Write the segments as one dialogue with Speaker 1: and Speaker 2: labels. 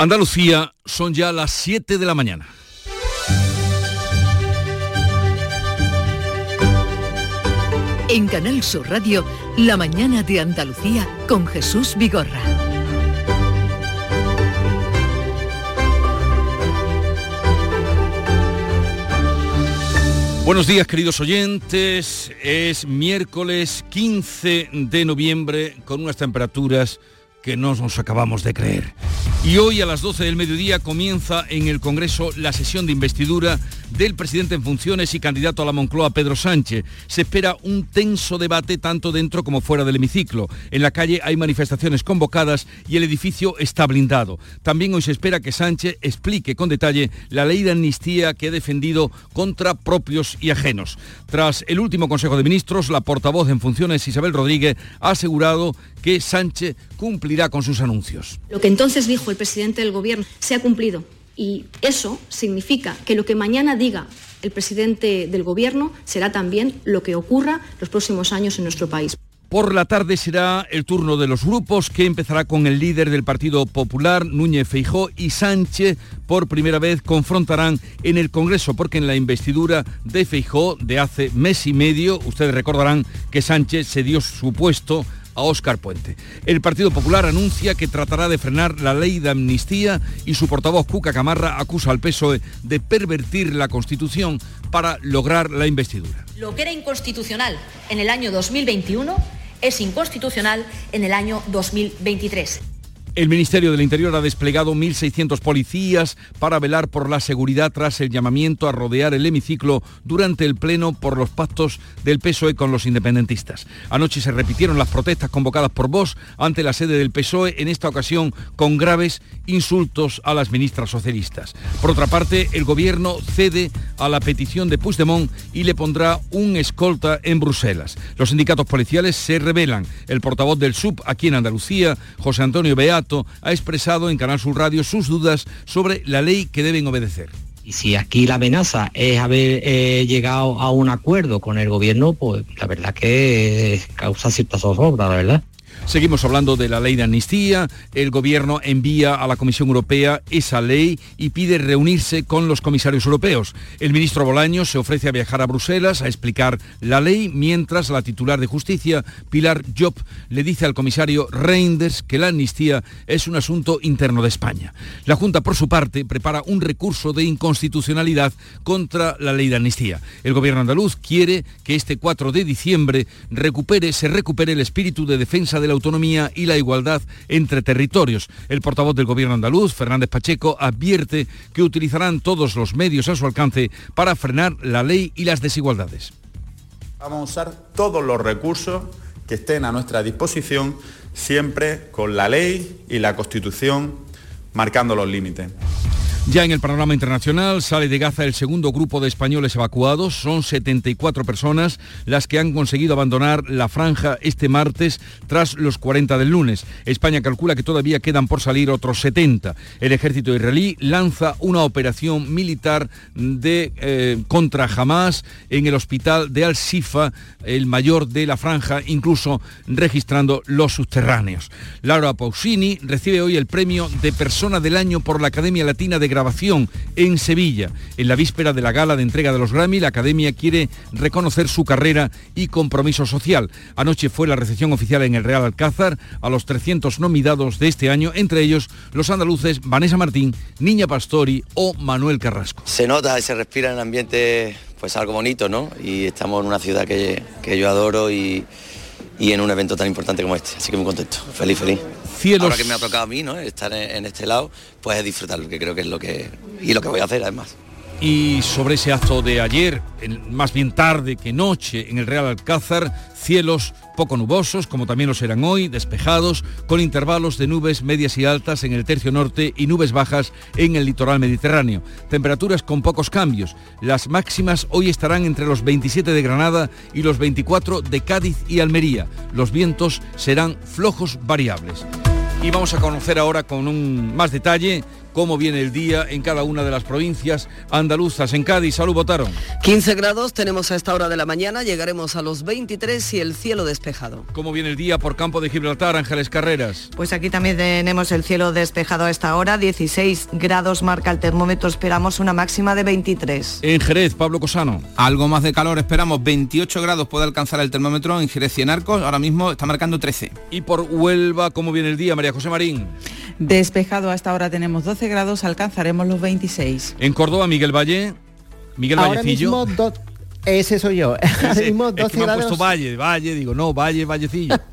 Speaker 1: Andalucía son ya las 7 de la mañana.
Speaker 2: En Canal Sur Radio, La mañana de Andalucía con Jesús Vigorra.
Speaker 1: Buenos días queridos oyentes, es miércoles 15 de noviembre con unas temperaturas que no nos acabamos de creer. Y hoy a las 12 del mediodía comienza en el Congreso la sesión de investidura del presidente en funciones y candidato a la Moncloa, Pedro Sánchez. Se espera un tenso debate tanto dentro como fuera del hemiciclo. En la calle hay manifestaciones convocadas y el edificio está blindado. También hoy se espera que Sánchez explique con detalle la ley de amnistía que ha defendido contra propios y ajenos. Tras el último Consejo de Ministros, la portavoz en funciones, Isabel Rodríguez, ha asegurado que Sánchez cumplirá con sus anuncios.
Speaker 3: Lo que entonces dijo el presidente del Gobierno se ha cumplido y eso significa que lo que mañana diga el presidente del Gobierno será también lo que ocurra los próximos años en nuestro país.
Speaker 1: Por la tarde será el turno de los grupos que empezará con el líder del Partido Popular, Núñez Feijó, y Sánchez por primera vez confrontarán en el Congreso, porque en la investidura de Feijó de hace mes y medio, ustedes recordarán que Sánchez se dio su puesto a Óscar Puente. El Partido Popular anuncia que tratará de frenar la ley de amnistía y su portavoz Cuca Camarra acusa al PSOE de pervertir la Constitución para lograr la investidura.
Speaker 4: Lo que era inconstitucional en el año 2021 es inconstitucional en el año 2023.
Speaker 1: El Ministerio del Interior ha desplegado 1.600 policías para velar por la seguridad tras el llamamiento a rodear el hemiciclo durante el Pleno por los pactos del PSOE con los independentistas. Anoche se repitieron las protestas convocadas por Vox ante la sede del PSOE, en esta ocasión con graves insultos a las ministras socialistas. Por otra parte, el Gobierno cede a la petición de Puigdemont y le pondrá un escolta en Bruselas. Los sindicatos policiales se rebelan. El portavoz del SUB aquí en Andalucía, José Antonio Beat, ha expresado en Canal Sur Radio sus dudas sobre la ley que deben obedecer.
Speaker 5: Y si aquí la amenaza es haber eh, llegado a un acuerdo con el gobierno, pues la verdad que causa cierta zozobra, la verdad.
Speaker 1: Seguimos hablando de la ley de amnistía. El gobierno envía a la Comisión Europea esa ley y pide reunirse con los comisarios europeos. El ministro Bolaño se ofrece a viajar a Bruselas a explicar la ley, mientras la titular de justicia, Pilar Job, le dice al comisario Reinders que la amnistía es un asunto interno de España. La Junta, por su parte, prepara un recurso de inconstitucionalidad contra la ley de amnistía. El gobierno andaluz quiere que este 4 de diciembre recupere, se recupere el espíritu de defensa de la autonomía y la igualdad entre territorios. El portavoz del gobierno andaluz, Fernández Pacheco, advierte que utilizarán todos los medios a su alcance para frenar la ley y las desigualdades.
Speaker 6: Vamos a usar todos los recursos que estén a nuestra disposición, siempre con la ley y la Constitución marcando los límites.
Speaker 1: Ya en el panorama internacional sale de Gaza el segundo grupo de españoles evacuados. Son 74 personas las que han conseguido abandonar la franja este martes tras los 40 del lunes. España calcula que todavía quedan por salir otros 70. El ejército israelí lanza una operación militar de, eh, contra Hamas en el hospital de Al-Sifa, el mayor de la franja, incluso registrando los subterráneos. Laura Pausini recibe hoy el premio de Persona del Año por la Academia Latina de grabación en Sevilla. En la víspera de la gala de entrega de los Grammy, la Academia quiere reconocer su carrera y compromiso social. Anoche fue la recepción oficial en el Real Alcázar a los 300 nominados de este año, entre ellos los andaluces Vanessa Martín, Niña Pastori o Manuel Carrasco.
Speaker 7: Se nota y se respira en el ambiente pues algo bonito, ¿no? Y estamos en una ciudad que, que yo adoro y, y en un evento tan importante como este. Así que muy contento, feliz, feliz.
Speaker 1: Cielos.
Speaker 7: Ahora que me ha tocado a mí, ¿no? Estar en, en este lado, pues disfrutarlo, que creo que es lo que y lo que voy a hacer además.
Speaker 1: Y sobre ese acto de ayer, más bien tarde que noche, en el Real Alcázar, cielos poco nubosos, como también lo serán hoy, despejados, con intervalos de nubes medias y altas en el tercio norte y nubes bajas en el litoral mediterráneo. Temperaturas con pocos cambios. Las máximas hoy estarán entre los 27 de Granada y los 24 de Cádiz y Almería. Los vientos serán flojos variables. Y vamos a conocer ahora con un más detalle cómo viene el día en cada una de las provincias andaluzas. En Cádiz, salud, votaron.
Speaker 8: 15 grados tenemos a esta hora de la mañana, llegaremos a los 23 y el cielo despejado.
Speaker 1: ¿Cómo viene el día por campo de Gibraltar, Ángeles Carreras?
Speaker 9: Pues aquí también tenemos el cielo despejado a esta hora, 16 grados marca el termómetro, esperamos una máxima de 23.
Speaker 1: En Jerez, Pablo Cosano.
Speaker 10: Algo más de calor, esperamos 28 grados puede alcanzar el termómetro en Jerez y en Arcos, ahora mismo está marcando 13.
Speaker 1: Y por Huelva, ¿cómo viene el día, María José Marín?
Speaker 11: Despejado hasta ahora tenemos 12 grados, alcanzaremos los 26.
Speaker 1: En Córdoba, Miguel Valle, Miguel
Speaker 12: Ahora
Speaker 1: Vallecillo.
Speaker 12: mismo do- Ese soy yo.
Speaker 1: Ese-
Speaker 12: mismo
Speaker 1: es que
Speaker 12: 12
Speaker 1: me han
Speaker 12: grados.
Speaker 1: puesto Valle, Valle, digo, no, Valle, Vallecillo.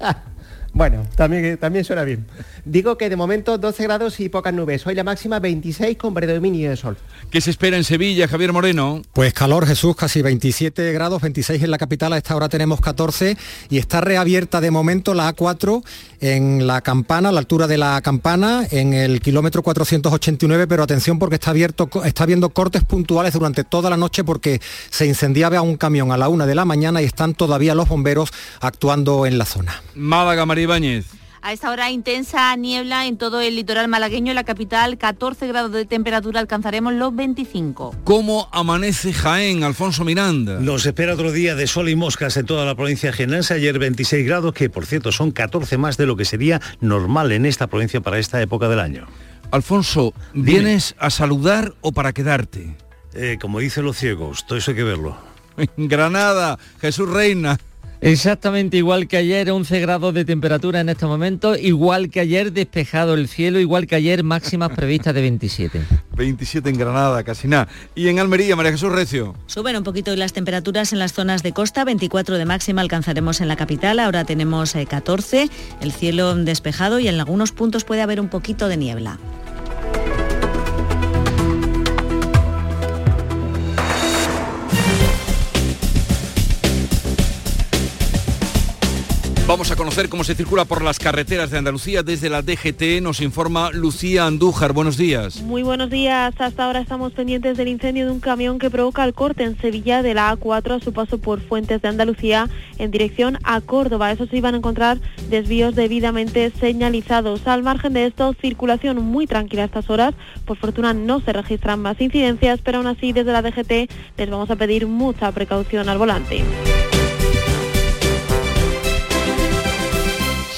Speaker 12: Bueno, también, también suena bien. Digo que de momento 12 grados y pocas nubes. Hoy la máxima 26 con predominio de sol.
Speaker 1: ¿Qué se espera en Sevilla, Javier Moreno?
Speaker 13: Pues calor, Jesús, casi 27 grados, 26 en la capital, a esta hora tenemos 14 y está reabierta de momento la A4 en la campana, a la altura de la campana, en el kilómetro 489, pero atención porque está abierto, está habiendo cortes puntuales durante toda la noche porque se incendiaba un camión a la una de la mañana y están todavía los bomberos actuando en la zona.
Speaker 1: Málaga, María Ibáñez.
Speaker 14: A esta hora intensa niebla en todo el litoral malagueño, la capital, 14 grados de temperatura, alcanzaremos los 25.
Speaker 1: ¿Cómo amanece Jaén, Alfonso Miranda?
Speaker 15: Nos espera otro día de sol y moscas en toda la provincia jienense. Ayer 26 grados, que por cierto son 14 más de lo que sería normal en esta provincia para esta época del año.
Speaker 1: Alfonso, ¿vienes a saludar o para quedarte?
Speaker 15: Eh, como dicen los ciegos, todo eso hay que verlo.
Speaker 1: En Granada, Jesús Reina.
Speaker 16: Exactamente igual que ayer, 11 grados de temperatura en este momento, igual que ayer despejado el cielo, igual que ayer máximas previstas de 27.
Speaker 1: 27 en Granada, casi nada. Y en Almería, María Jesús Recio.
Speaker 17: Suben un poquito las temperaturas en las zonas de costa, 24 de máxima alcanzaremos en la capital, ahora tenemos eh, 14, el cielo despejado y en algunos puntos puede haber un poquito de niebla.
Speaker 1: Vamos a conocer cómo se circula por las carreteras de Andalucía desde la DGT. Nos informa Lucía Andújar. Buenos días.
Speaker 18: Muy buenos días. Hasta ahora estamos pendientes del incendio de un camión que provoca el corte en Sevilla de la A4 a su paso por Fuentes de Andalucía en dirección a Córdoba. Eso se iban a encontrar desvíos debidamente señalizados. Al margen de esto, circulación muy tranquila a estas horas. Por fortuna no se registran más incidencias, pero aún así desde la DGT les vamos a pedir mucha precaución al volante.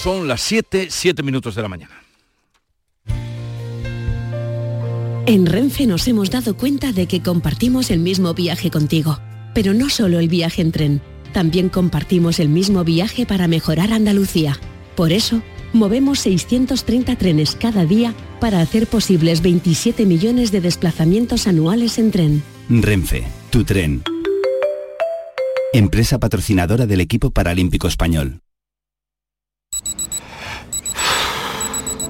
Speaker 1: Son las 7, 7 minutos de la mañana.
Speaker 19: En Renfe nos hemos dado cuenta de que compartimos el mismo viaje contigo, pero no solo el viaje en tren, también compartimos el mismo viaje para mejorar Andalucía. Por eso, movemos 630 trenes cada día para hacer posibles 27 millones de desplazamientos anuales en tren.
Speaker 20: Renfe, tu tren. Empresa patrocinadora del equipo paralímpico español.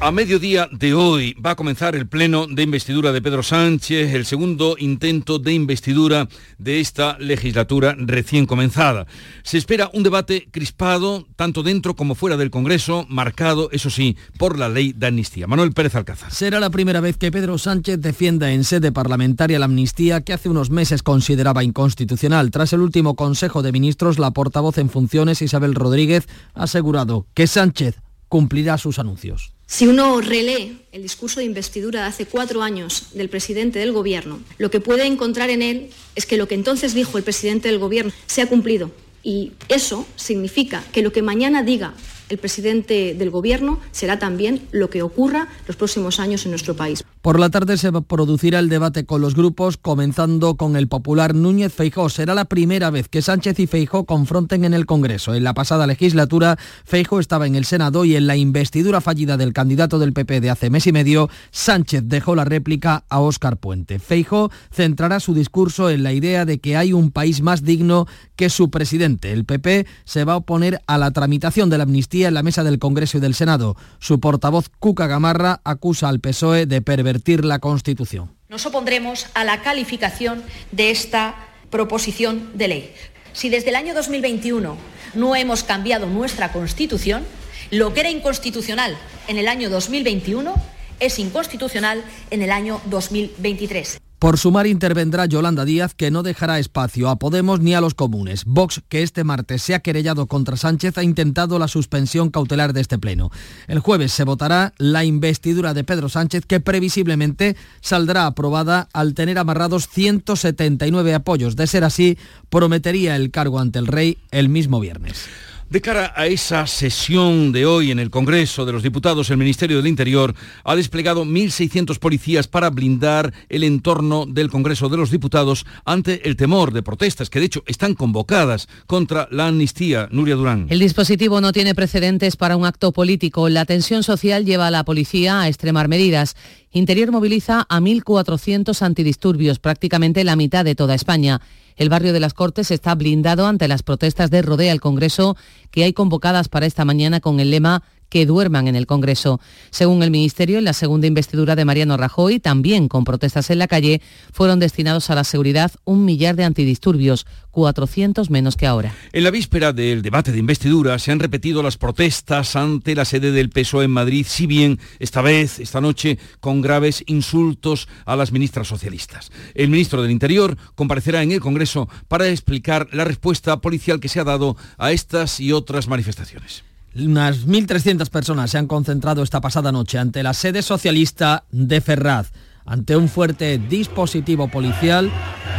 Speaker 1: A mediodía de hoy va a comenzar el pleno de investidura de Pedro Sánchez, el segundo intento de investidura de esta legislatura recién comenzada. Se espera un debate crispado, tanto dentro como fuera del Congreso, marcado, eso sí, por la ley de amnistía. Manuel Pérez Alcázar.
Speaker 21: Será la primera vez que Pedro Sánchez defienda en sede parlamentaria la amnistía que hace unos meses consideraba inconstitucional. Tras el último Consejo de Ministros, la portavoz en funciones, Isabel Rodríguez, ha asegurado que Sánchez cumplirá sus anuncios.
Speaker 3: Si uno relee el discurso de investidura de hace cuatro años del presidente del Gobierno, lo que puede encontrar en él es que lo que entonces dijo el presidente del Gobierno se ha cumplido. Y eso significa que lo que mañana diga el presidente del Gobierno será también lo que ocurra los próximos años en nuestro país.
Speaker 21: Por la tarde se producirá el debate con los grupos, comenzando con el popular Núñez Feijó. Será la primera vez que Sánchez y Feijó confronten en el Congreso. En la pasada legislatura, Feijó estaba en el Senado y en la investidura fallida del candidato del PP de hace mes y medio, Sánchez dejó la réplica a Óscar Puente. Feijó centrará su discurso en la idea de que hay un país más digno que su presidente. El PP se va a oponer a la tramitación de la amnistía en la mesa del Congreso y del Senado. Su portavoz Cuca Gamarra acusa al PSOE de pervertir la Constitución.
Speaker 22: Nos opondremos a la calificación de esta proposición de ley. Si desde el año 2021 no hemos cambiado nuestra Constitución, lo que era inconstitucional en el año 2021 es inconstitucional en el año 2023.
Speaker 21: Por sumar intervendrá Yolanda Díaz, que no dejará espacio a Podemos ni a los comunes. Vox, que este martes se ha querellado contra Sánchez, ha intentado la suspensión cautelar de este pleno. El jueves se votará la investidura de Pedro Sánchez, que previsiblemente saldrá aprobada al tener amarrados 179 apoyos. De ser así, prometería el cargo ante el rey el mismo viernes.
Speaker 1: De cara a esa sesión de hoy en el Congreso de los Diputados, el Ministerio del Interior ha desplegado 1.600 policías para blindar el entorno del Congreso de los Diputados ante el temor de protestas que de hecho están convocadas contra la amnistía. Nuria Durán.
Speaker 23: El dispositivo no tiene precedentes para un acto político. La tensión social lleva a la policía a extremar medidas. Interior moviliza a 1.400 antidisturbios, prácticamente la mitad de toda España. El barrio de las Cortes está blindado ante las protestas de Rodea al Congreso que hay convocadas para esta mañana con el lema que duerman en el Congreso. Según el Ministerio, en la segunda investidura de Mariano Rajoy, también con protestas en la calle, fueron destinados a la seguridad un millar de antidisturbios, 400 menos que ahora.
Speaker 1: En la víspera del debate de investidura se han repetido las protestas ante la sede del PSOE en Madrid, si bien esta vez, esta noche, con graves insultos a las ministras socialistas. El ministro del Interior comparecerá en el Congreso para explicar la respuesta policial que se ha dado a estas y otras manifestaciones.
Speaker 21: Unas 1.300 personas se han concentrado esta pasada noche ante la sede socialista de Ferraz. Ante un fuerte dispositivo policial,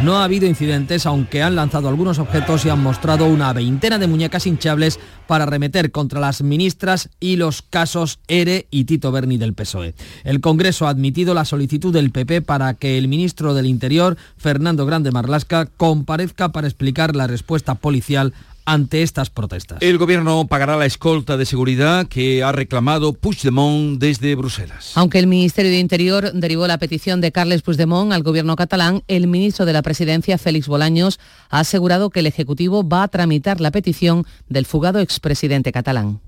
Speaker 21: no ha habido incidentes, aunque han lanzado algunos objetos y han mostrado una veintena de muñecas hinchables para remeter contra las ministras y los casos ERE y Tito Berni del PSOE. El Congreso ha admitido la solicitud del PP para que el ministro del Interior, Fernando Grande Marlasca, comparezca para explicar la respuesta policial ante estas protestas.
Speaker 1: El gobierno pagará la escolta de seguridad que ha reclamado Puigdemont desde Bruselas.
Speaker 23: Aunque el Ministerio de Interior derivó la petición de Carles Puigdemont al gobierno catalán, el ministro de la Presidencia, Félix Bolaños, ha asegurado que el Ejecutivo va a tramitar la petición del fugado expresidente catalán.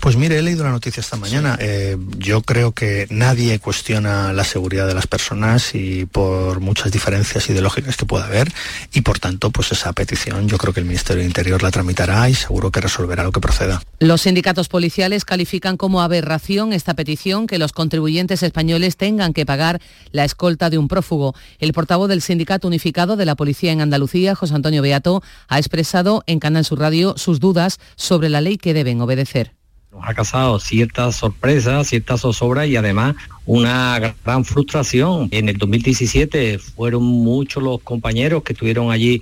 Speaker 24: Pues mire, he leído la noticia esta mañana. Eh, yo creo que nadie cuestiona la seguridad de las personas y por muchas diferencias ideológicas que pueda haber y por tanto, pues esa petición yo creo que el Ministerio de Interior la tramitará y seguro que resolverá lo que proceda.
Speaker 23: Los sindicatos policiales califican como aberración esta petición que los contribuyentes españoles tengan que pagar la escolta de un prófugo. El portavoz del Sindicato Unificado de la Policía en Andalucía, José Antonio Beato, ha expresado en Canal Sur Radio sus dudas sobre la ley que deben obedecer
Speaker 25: nos ha causado ciertas sorpresas, ciertas zozobra y además una gran frustración. En el 2017 fueron muchos los compañeros que estuvieron allí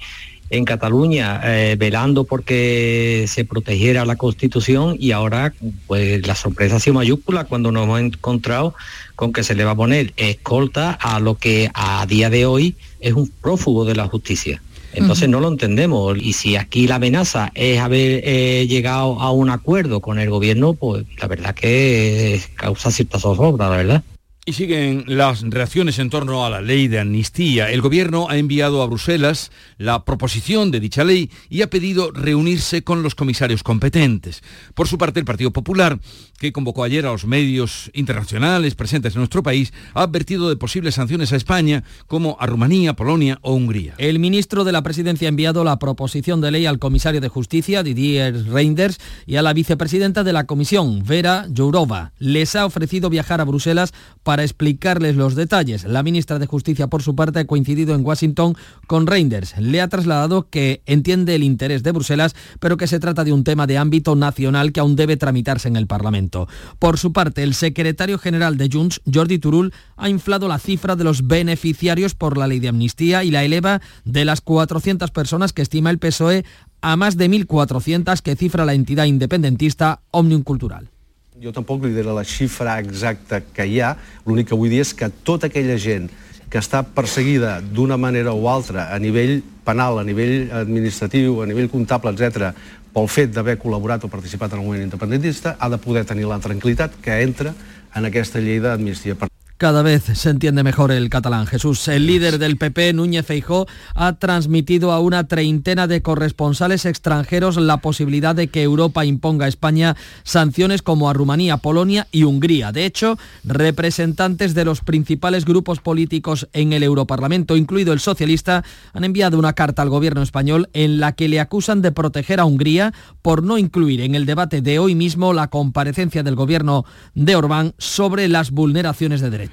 Speaker 25: en Cataluña eh, velando porque se protegiera la Constitución y ahora pues la sorpresa ha sido mayúscula cuando nos hemos encontrado con que se le va a poner escolta a lo que a día de hoy es un prófugo de la justicia. Entonces no lo entendemos. Y si aquí la amenaza es haber eh, llegado a un acuerdo con el gobierno, pues la verdad que causa cierta zozobra, la verdad.
Speaker 1: Y siguen las reacciones en torno a la ley de amnistía. El gobierno ha enviado a Bruselas la proposición de dicha ley y ha pedido reunirse con los comisarios competentes. Por su parte, el Partido Popular, que convocó ayer a los medios internacionales presentes en nuestro país, ha advertido de posibles sanciones a España, como a Rumanía, Polonia o Hungría.
Speaker 21: El ministro de la Presidencia ha enviado la proposición de ley al comisario de Justicia, Didier Reinders, y a la vicepresidenta de la Comisión, Vera Jourova. Les ha ofrecido viajar a Bruselas para explicarles los detalles. La ministra de Justicia, por su parte, ha coincidido en Washington con Reinders. Le ha trasladado que entiende el interés de Bruselas, pero que se trata de un tema de ámbito nacional que aún debe tramitarse en el Parlamento. Por su parte, el secretario general de Junts, Jordi Turul, ha inflado la cifra de los beneficiarios por la ley de amnistía y la eleva de las 400 personas que estima el PSOE a más de 1.400 que cifra la entidad independentista Omnium Cultural
Speaker 26: Jo tampoc li diré la xifra exacta que hi ha, l'únic que vull dir és que tota aquella gent que està perseguida d'una manera o altra a nivell penal, a nivell administratiu, a nivell comptable, etc, pel fet d'haver col·laborat o participat en el moviment independentista, ha de poder tenir la tranquil·litat que entra en aquesta llei d'amnistia.
Speaker 21: Cada vez se entiende mejor el catalán. Jesús, el líder del PP, Núñez Feijó, ha transmitido a una treintena de corresponsales extranjeros la posibilidad de que Europa imponga a España sanciones como a Rumanía, Polonia y Hungría. De hecho, representantes de los principales grupos políticos en el Europarlamento, incluido el socialista, han enviado una carta al gobierno español en la que le acusan de proteger a Hungría por no incluir en el debate de hoy mismo la comparecencia del gobierno de Orbán sobre las vulneraciones de derechos.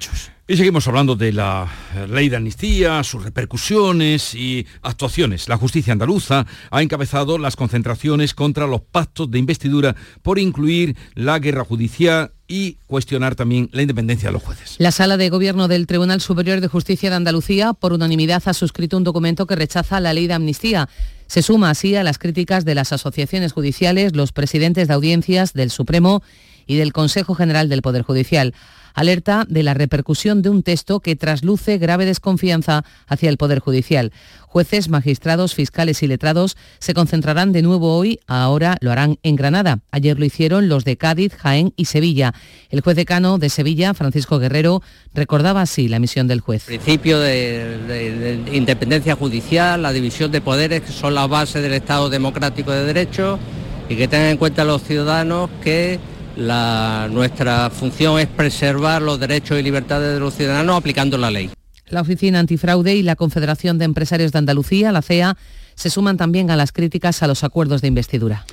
Speaker 1: Y seguimos hablando de la ley de amnistía, sus repercusiones y actuaciones. La justicia andaluza ha encabezado las concentraciones contra los pactos de investidura por incluir la guerra judicial y cuestionar también la independencia de los jueces.
Speaker 23: La sala de gobierno del Tribunal Superior de Justicia de Andalucía, por unanimidad, ha suscrito un documento que rechaza la ley de amnistía. Se suma así a las críticas de las asociaciones judiciales, los presidentes de audiencias del Supremo y del Consejo General del Poder Judicial alerta de la repercusión de un texto que trasluce grave desconfianza hacia el Poder Judicial. Jueces, magistrados, fiscales y letrados se concentrarán de nuevo hoy, ahora lo harán en Granada. Ayer lo hicieron los de Cádiz, Jaén y Sevilla. El juez decano de Sevilla, Francisco Guerrero, recordaba así la misión del juez.
Speaker 27: El principio de, de, de independencia judicial, la división de poderes, que son la base del Estado democrático de derecho, y que tengan en cuenta los ciudadanos que la, nuestra función es preservar los derechos y libertades de los ciudadanos aplicando la ley.
Speaker 23: La Oficina Antifraude y la Confederación de Empresarios de Andalucía, la CEA, se suman también a las críticas a los acuerdos de investidura.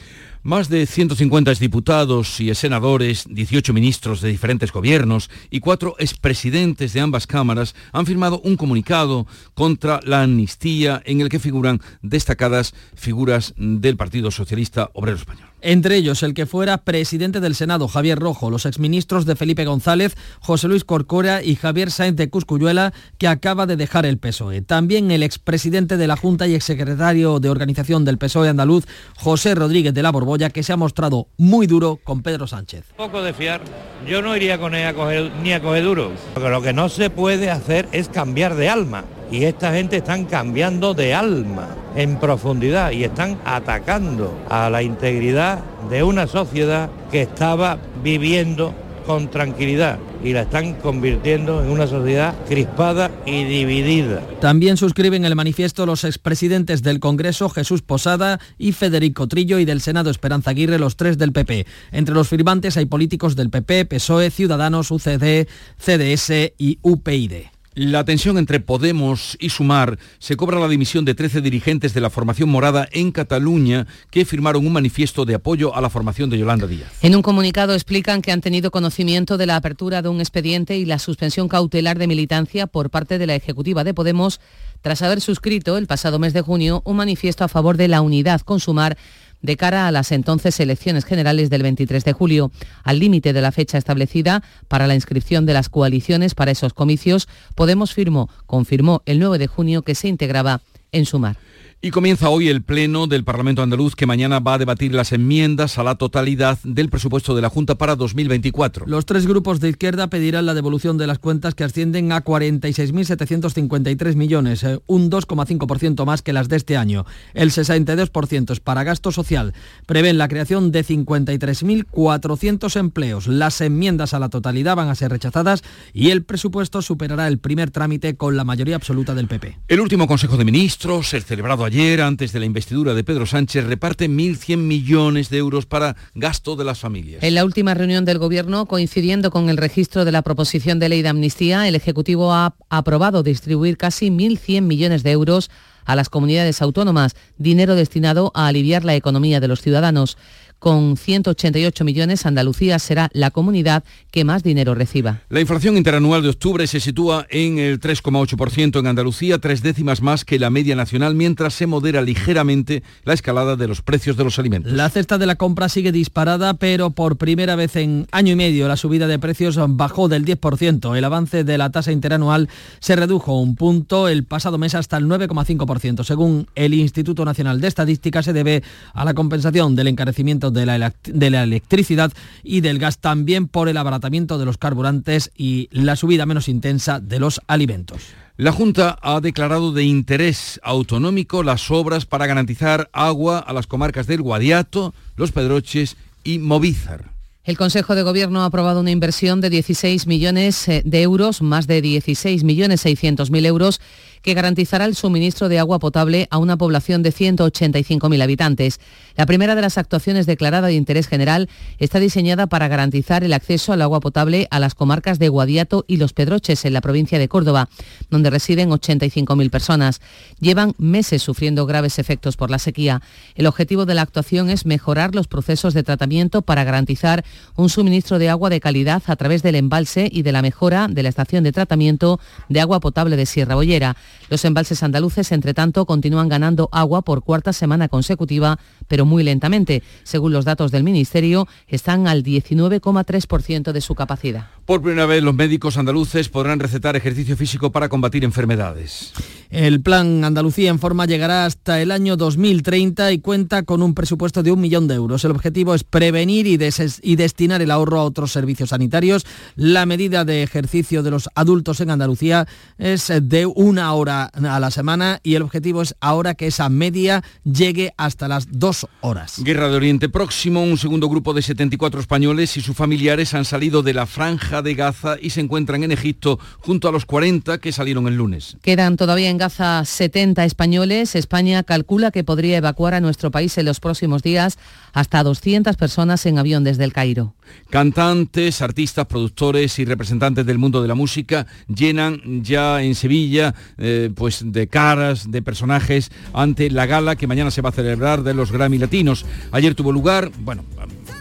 Speaker 1: Más de 150 diputados y senadores, 18 ministros de diferentes gobiernos y cuatro expresidentes de ambas cámaras han firmado un comunicado contra la amnistía en el que figuran destacadas figuras del Partido Socialista Obrero Español.
Speaker 21: Entre ellos, el que fuera presidente del Senado, Javier Rojo, los exministros de Felipe González, José Luis Corcora y Javier Sáenz de Cuscuyuela, que acaba de dejar el PSOE. También el expresidente de la Junta y exsecretario de Organización del PSOE andaluz, José Rodríguez de la Borbolla, que se ha mostrado muy duro con Pedro Sánchez.
Speaker 28: Poco de fiar. Yo no iría con él a coger, ni a coger duro. Porque lo que no se puede hacer es cambiar de alma. Y esta gente están cambiando de alma en profundidad y están atacando a la integridad de una sociedad que estaba viviendo con tranquilidad y la están convirtiendo en una sociedad crispada y dividida.
Speaker 21: También suscriben el manifiesto los expresidentes del Congreso Jesús Posada y Federico Trillo y del Senado Esperanza Aguirre, los tres del PP. Entre los firmantes hay políticos del PP, PSOE, Ciudadanos, UCD, CDS y UPyD.
Speaker 1: La tensión entre Podemos y Sumar se cobra la dimisión de 13 dirigentes de la formación morada en Cataluña que firmaron un manifiesto de apoyo a la formación de Yolanda Díaz.
Speaker 23: En un comunicado explican que han tenido conocimiento de la apertura de un expediente y la suspensión cautelar de militancia por parte de la Ejecutiva de Podemos tras haber suscrito el pasado mes de junio un manifiesto a favor de la unidad con Sumar de cara a las entonces elecciones generales del 23 de julio. Al límite de la fecha establecida para la inscripción de las coaliciones para esos comicios, Podemos firmó, confirmó el 9 de junio que se integraba en Sumar.
Speaker 1: Y comienza hoy el Pleno del Parlamento Andaluz que mañana va a debatir las enmiendas a la totalidad del presupuesto de la Junta para 2024.
Speaker 21: Los tres grupos de izquierda pedirán la devolución de las cuentas que ascienden a 46.753 millones, eh, un 2,5% más que las de este año. El 62% es para gasto social. Prevén la creación de 53.400 empleos. Las enmiendas a la totalidad van a ser rechazadas y el presupuesto superará el primer trámite con la mayoría absoluta del PP.
Speaker 1: El último Consejo de Ministros, el celebrado ayer, antes de la investidura de Pedro Sánchez, reparte 1.100 millones de euros para gasto de las familias.
Speaker 23: En la última reunión del Gobierno, coincidiendo con el registro de la proposición de ley de amnistía, el Ejecutivo ha aprobado distribuir casi 1.100 millones de euros a las comunidades autónomas, dinero destinado a aliviar la economía de los ciudadanos. Con 188 millones, Andalucía será la comunidad que más dinero reciba.
Speaker 1: La inflación interanual de octubre se sitúa en el 3,8% en Andalucía, tres décimas más que la media nacional, mientras se modera ligeramente la escalada de los precios de los alimentos.
Speaker 21: La cesta de la compra sigue disparada, pero por primera vez en año y medio la subida de precios bajó del 10%. El avance de la tasa interanual se redujo un punto el pasado mes hasta el 9,5%. Según el Instituto Nacional de Estadística, se debe a la compensación del encarecimiento aumento de la, de la electricidad y del gas, también por el abaratamiento de los carburantes y la subida menos intensa de los alimentos.
Speaker 1: La Junta ha declarado de interés autonómico las obras para garantizar agua a las comarcas del Guadiato, Los Pedroches y Movízar.
Speaker 23: El Consejo de Gobierno ha aprobado una inversión de 16 millones eh, de euros, más de 16 millones 600 mil euros, que garantizará el suministro de agua potable a una población de 185.000 habitantes. La primera de las actuaciones declarada de interés general está diseñada para garantizar el acceso al agua potable a las comarcas de Guadiato y Los Pedroches, en la provincia de Córdoba, donde residen 85.000 personas. Llevan meses sufriendo graves efectos por la sequía. El objetivo de la actuación es mejorar los procesos de tratamiento para garantizar un suministro de agua de calidad a través del embalse y de la mejora de la estación de tratamiento de agua potable de Sierra Bollera. Los embalses andaluces, entre tanto, continúan ganando agua por cuarta semana consecutiva, pero muy lentamente. Según los datos del Ministerio, están al 19,3% de su capacidad.
Speaker 1: Por primera vez, los médicos andaluces podrán recetar ejercicio físico para combatir enfermedades.
Speaker 21: El plan Andalucía en forma llegará hasta el año 2030 y cuenta con un presupuesto de un millón de euros. El objetivo es prevenir y, y destinar el ahorro a otros servicios sanitarios. La medida de ejercicio de los adultos en Andalucía es de una hora a la semana y el objetivo es ahora que esa media llegue hasta las dos horas.
Speaker 1: Guerra de Oriente Próximo, un segundo grupo de 74 españoles y sus familiares han salido de la franja de Gaza y se encuentran en Egipto junto a los 40 que salieron el lunes.
Speaker 23: Quedan todavía en Gaza 70 españoles. España calcula que podría evacuar a nuestro país en los próximos días hasta 200 personas en avión desde el Cairo.
Speaker 1: Cantantes, artistas, productores y representantes del mundo de la música llenan ya en Sevilla eh, pues de caras, de personajes ante la gala que mañana se va a celebrar de los Grammy Latinos. Ayer tuvo lugar, bueno,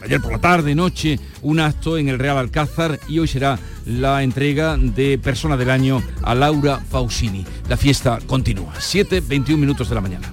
Speaker 1: ayer por la tarde, noche, un acto en el Real Alcázar y hoy será la entrega de Persona del Año a Laura Pausini. La fiesta continúa. 7, 21 minutos de la mañana.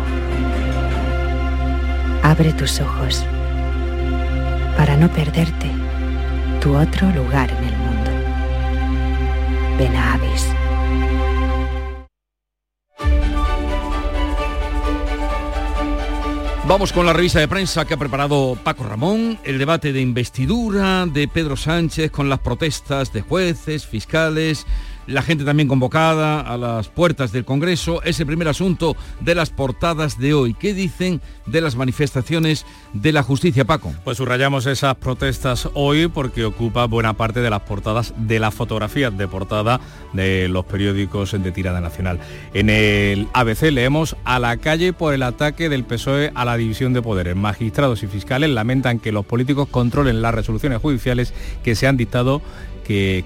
Speaker 29: Abre tus ojos para no perderte tu otro lugar en el mundo. Ven a Avis.
Speaker 1: Vamos con la revista de prensa que ha preparado Paco Ramón, el debate de investidura de Pedro Sánchez con las protestas de jueces, fiscales, la gente también convocada a las puertas del Congreso. Es el primer asunto de las portadas de hoy. ¿Qué dicen de las manifestaciones de la justicia, Paco?
Speaker 30: Pues subrayamos esas protestas hoy porque ocupa buena parte de las portadas de las fotografías de portada de los periódicos de tirada nacional. En el ABC leemos a la calle por el ataque del PSOE a la división de poderes. Magistrados y fiscales lamentan que los políticos controlen las resoluciones judiciales que se han dictado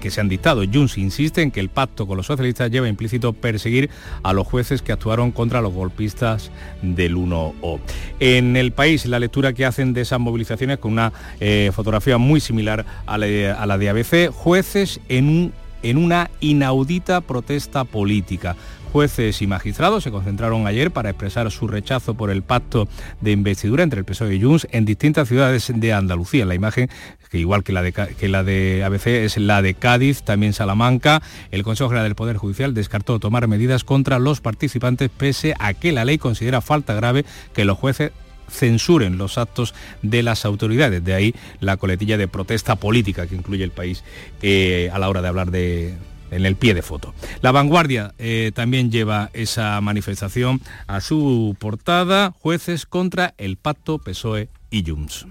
Speaker 30: que, se han dictado. Junts insiste en que el pacto con los socialistas lleva implícito perseguir a los jueces que actuaron contra los golpistas del 1O. En el país, la lectura que hacen de esas movilizaciones con una eh, fotografía muy similar a la, de ABC, jueces en una inaudita protesta política. Jueces y magistrados se concentraron ayer para expresar su rechazo por el pacto de investidura entre el PSOE y Junts en distintas ciudades de Andalucía. La imagen, que igual que la, de, ABC, es la de Cádiz, también Salamanca. El Consejo General del Poder Judicial descartó tomar medidas contra los participantes pese a que la ley considera falta grave que los jueces censuren los actos de las autoridades. De ahí la coletilla de protesta política que incluye el país eh, a la hora de hablar de, en el pie de foto. La vanguardia eh, también lleva esa manifestación a su portada, jueces contra el pacto PSOE y Junts.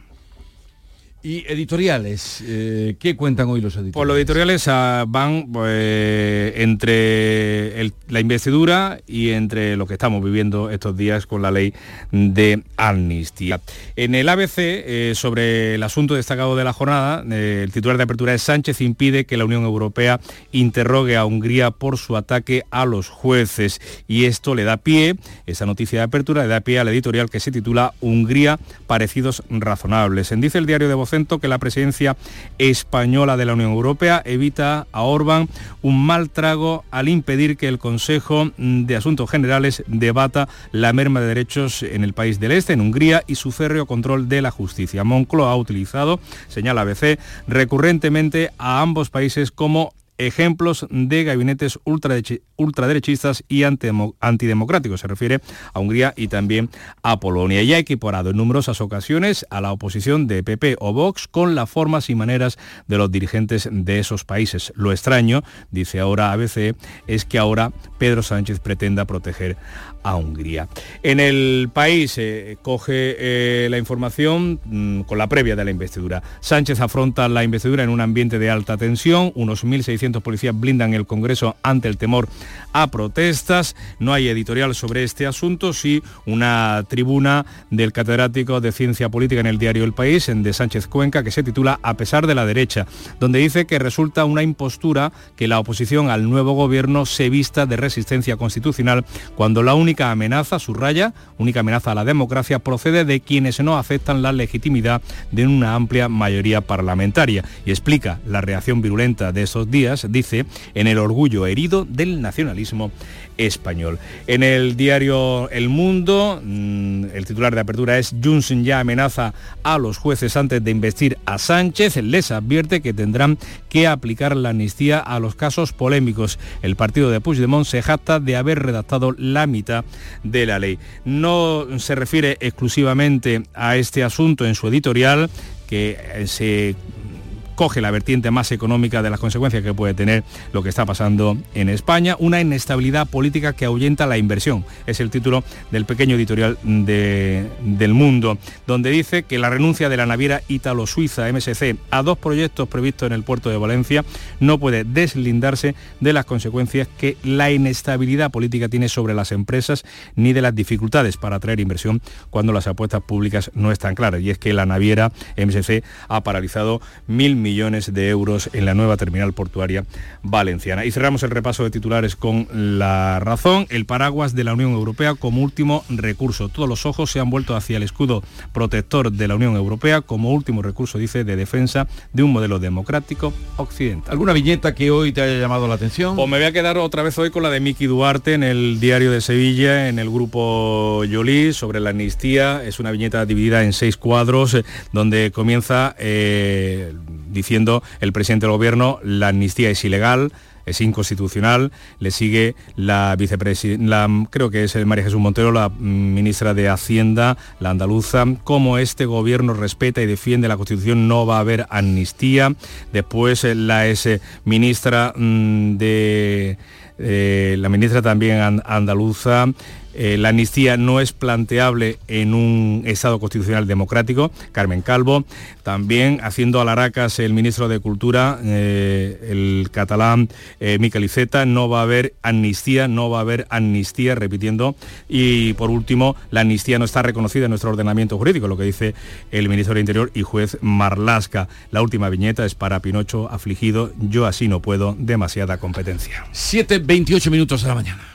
Speaker 1: Y editoriales, eh, ¿qué cuentan hoy los editoriales?
Speaker 30: Pues los editoriales ah, van pues, entre la investidura y entre lo que estamos viviendo estos días con la ley de amnistía. En el ABC, eh, sobre el asunto destacado de la jornada, eh, el titular de apertura es Sánchez impide que la Unión Europea interrogue a Hungría por su ataque a los jueces. Y esto le da pie, esa noticia de apertura le da pie al editorial que se titula Hungría parecidos razonables. En dice el diario de Que la presidencia española de la Unión Europea evita a Orbán un mal trago al impedir que el Consejo de Asuntos Generales debata la merma de derechos en el país del Este, en Hungría, y su férreo control de la justicia. Moncloa ha utilizado, señala ABC, recurrentemente a ambos países como ejemplos de gabinetes ultraderechistas y antidemocráticos. Se refiere a Hungría y también a Polonia. Y ha equiparado en numerosas ocasiones a la oposición de PP o Vox con las formas y maneras de los dirigentes de esos países. Lo extraño, dice ahora ABC, es que ahora Pedro Sánchez pretenda proteger a Hungría. En el país eh, coge eh, la información mm, con la previa de la investidura. Sánchez afronta la investidura en un ambiente de alta tensión. Unos 1.600 policías blindan el Congreso ante el temor a protestas. No hay editorial sobre este asunto, sí una tribuna del catedrático de Ciencia Política en el diario El País, en de Sánchez Cuenca, que se titula A pesar de la derecha, donde dice que resulta una impostura que la oposición al nuevo gobierno se vista de resistencia constitucional cuando la única única amenaza, subraya, única amenaza a la democracia procede de quienes no aceptan la legitimidad de una amplia mayoría parlamentaria. Y explica la reacción virulenta de esos días, dice, en el orgullo herido del nacionalismo español. En el diario El Mundo, mm, el titular de apertura es Johnson ya amenaza a los jueces antes de investir a Sánchez. Les advierte que tendrán que aplicar la amnistía a los casos polémicos. El partido de Puigdemont se jacta de haber redactado la mitad de la ley. No se refiere exclusivamente a este asunto en su editorial, que eh, se coge la vertiente más económica de las consecuencias que puede tener lo que está pasando en España, una inestabilidad política que ahuyenta la inversión. Es el título del pequeño editorial de, del Mundo, donde dice que la renuncia de la naviera ítalo-suiza MSC a dos proyectos previstos en el puerto de Valencia no puede deslindarse de las consecuencias que la inestabilidad política tiene sobre las empresas ni de las dificultades para atraer inversión cuando las apuestas públicas no están claras. Y es que la naviera MSC ha paralizado mil millones de euros en la nueva terminal portuaria valenciana. Y cerramos el repaso de titulares con la razón, el paraguas de la Unión Europea como último recurso. Todos los ojos se han vuelto hacia el escudo protector de la Unión Europea como último recurso, dice, de defensa de un modelo democrático occidental.
Speaker 1: ¿Alguna viñeta que hoy te haya llamado la atención?
Speaker 30: Pues me voy a quedar otra vez hoy con la de Miki Duarte en el diario de Sevilla, en el grupo Yolí, sobre la amnistía. Es una viñeta dividida en seis cuadros, eh, donde comienza... Eh, diciendo el presidente del gobierno la amnistía es ilegal, es inconstitucional. Le sigue la vicepresidenta, creo que es María Jesús Montero, la ministra de Hacienda, la andaluza. Como este gobierno respeta y defiende la Constitución, no va a haber amnistía. Después eh, la ex ministra mm, de eh, la ministra también andaluza eh, la amnistía no es planteable en un Estado constitucional democrático, Carmen Calvo, también haciendo alaracas el ministro de Cultura, eh, el catalán eh, Miquel Iceta, no va a haber amnistía, no va a haber amnistía, repitiendo, y por último, la amnistía no está reconocida en nuestro ordenamiento jurídico, lo que dice el ministro del Interior y juez Marlasca. La última viñeta es para Pinocho afligido, yo así no puedo, demasiada competencia.
Speaker 1: 7.28 minutos de la mañana.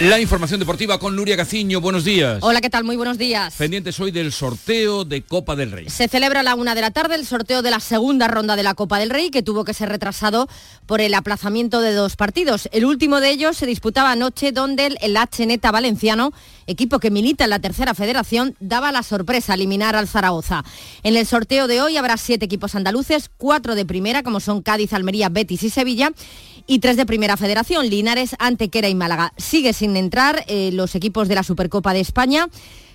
Speaker 1: La información deportiva con Nuria Gaciño. Buenos días.
Speaker 31: Hola, ¿qué tal? Muy buenos días.
Speaker 1: Pendientes hoy del sorteo de Copa del Rey.
Speaker 31: Se celebra a la una de la tarde el sorteo de la segunda ronda de la Copa del Rey, que tuvo que ser retrasado por el aplazamiento de dos partidos. El último de ellos se disputaba anoche, donde el, el Neta Valenciano, equipo que milita en la tercera federación, daba la sorpresa eliminar al Zaragoza. En el sorteo de hoy habrá siete equipos andaluces, cuatro de primera, como son Cádiz, Almería, Betis y Sevilla, y tres de Primera Federación, Linares, Antequera y Málaga. Sigue sin entrar eh, los equipos de la Supercopa de España